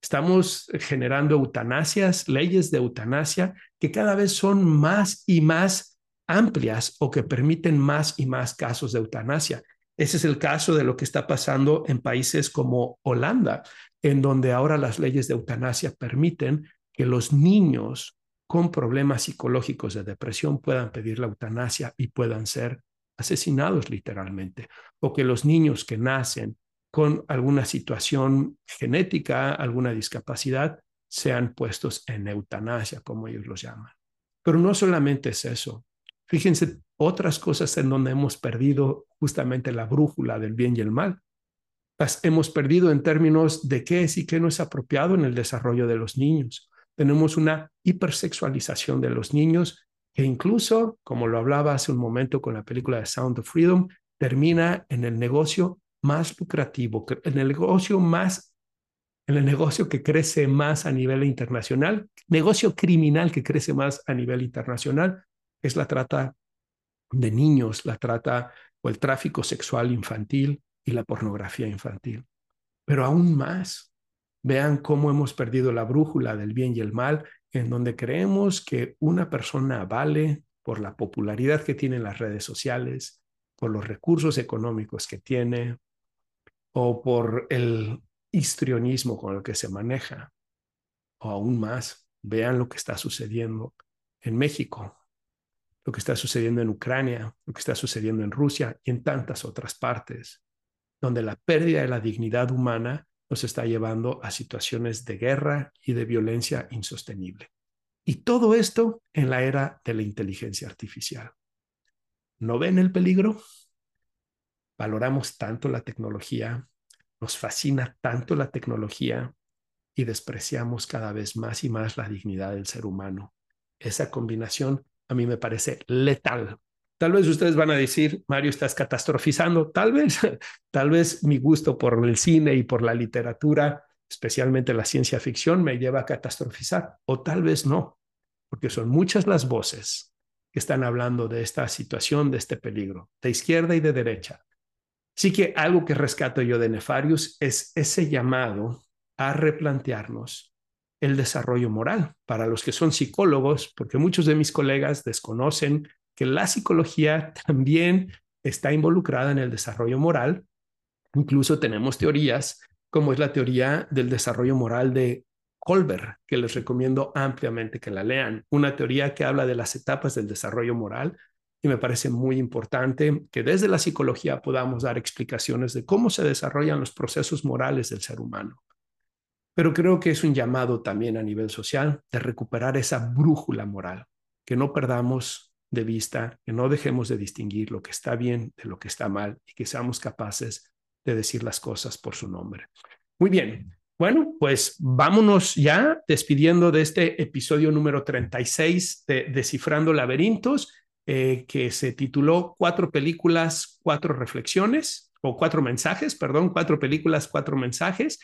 Estamos generando eutanasias, leyes de eutanasia que cada vez son más y más amplias o que permiten más y más casos de eutanasia. Ese es el caso de lo que está pasando en países como Holanda, en donde ahora las leyes de eutanasia permiten que los niños con problemas psicológicos de depresión puedan pedir la eutanasia y puedan ser asesinados literalmente, o que los niños que nacen con alguna situación genética, alguna discapacidad, sean puestos en eutanasia, como ellos los llaman. Pero no solamente es eso. Fíjense otras cosas en donde hemos perdido justamente la brújula del bien y el mal. Las hemos perdido en términos de qué es y qué no es apropiado en el desarrollo de los niños. Tenemos una hipersexualización de los niños que incluso, como lo hablaba hace un momento con la película de Sound of Freedom, termina en el negocio más lucrativo, en el negocio más, en el negocio que crece más a nivel internacional, negocio criminal que crece más a nivel internacional, es la trata de niños, la trata o el tráfico sexual infantil y la pornografía infantil. Pero aún más, vean cómo hemos perdido la brújula del bien y el mal, en donde creemos que una persona vale por la popularidad que tiene en las redes sociales, por los recursos económicos que tiene o por el histrionismo con el que se maneja. O aún más, vean lo que está sucediendo en México, lo que está sucediendo en Ucrania, lo que está sucediendo en Rusia y en tantas otras partes, donde la pérdida de la dignidad humana nos está llevando a situaciones de guerra y de violencia insostenible. Y todo esto en la era de la inteligencia artificial. ¿No ven el peligro? Valoramos tanto la tecnología, nos fascina tanto la tecnología y despreciamos cada vez más y más la dignidad del ser humano. Esa combinación a mí me parece letal. Tal vez ustedes van a decir, Mario, estás catastrofizando. Tal vez, tal vez mi gusto por el cine y por la literatura, especialmente la ciencia ficción, me lleva a catastrofizar. O tal vez no, porque son muchas las voces que están hablando de esta situación, de este peligro, de izquierda y de derecha. Sí que algo que rescato yo de Nefarius es ese llamado a replantearnos el desarrollo moral. Para los que son psicólogos, porque muchos de mis colegas desconocen que la psicología también está involucrada en el desarrollo moral. Incluso tenemos teorías como es la teoría del desarrollo moral de Colbert, que les recomiendo ampliamente que la lean. Una teoría que habla de las etapas del desarrollo moral y me parece muy importante que desde la psicología podamos dar explicaciones de cómo se desarrollan los procesos morales del ser humano. Pero creo que es un llamado también a nivel social de recuperar esa brújula moral, que no perdamos de vista, que no dejemos de distinguir lo que está bien de lo que está mal y que seamos capaces de decir las cosas por su nombre. Muy bien. Bueno, pues vámonos ya despidiendo de este episodio número 36 de Descifrando Laberintos, eh, que se tituló Cuatro películas, cuatro reflexiones, o cuatro mensajes, perdón, cuatro películas, cuatro mensajes.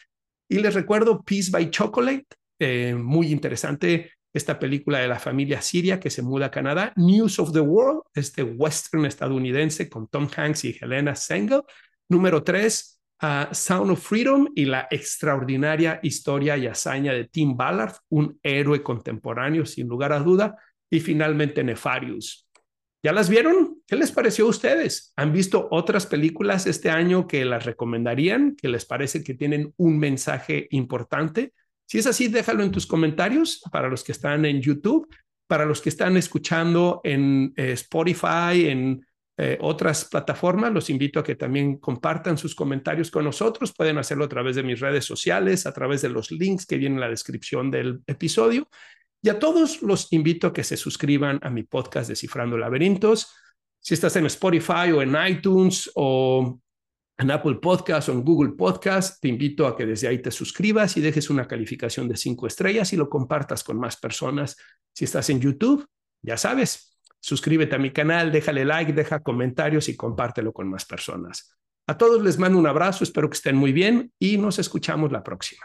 Y les recuerdo Peace by Chocolate, eh, muy interesante esta película de la familia siria que se muda a Canadá, News of the World, este western estadounidense con Tom Hanks y Helena Sengel. Número tres, Sound of Freedom y la extraordinaria historia y hazaña de Tim Ballard, un héroe contemporáneo sin lugar a duda. Y finalmente Nefarious, ¿Ya las vieron? ¿Qué les pareció a ustedes? ¿Han visto otras películas este año que las recomendarían, que les parece que tienen un mensaje importante? Si es así, déjalo en tus comentarios para los que están en YouTube, para los que están escuchando en eh, Spotify, en eh, otras plataformas. Los invito a que también compartan sus comentarios con nosotros. Pueden hacerlo a través de mis redes sociales, a través de los links que vienen en la descripción del episodio. Y a todos los invito a que se suscriban a mi podcast Descifrando Laberintos. Si estás en Spotify o en iTunes o en Apple Podcast o en Google Podcast, te invito a que desde ahí te suscribas y dejes una calificación de cinco estrellas y lo compartas con más personas. Si estás en YouTube, ya sabes, suscríbete a mi canal, déjale like, deja comentarios y compártelo con más personas. A todos les mando un abrazo, espero que estén muy bien y nos escuchamos la próxima.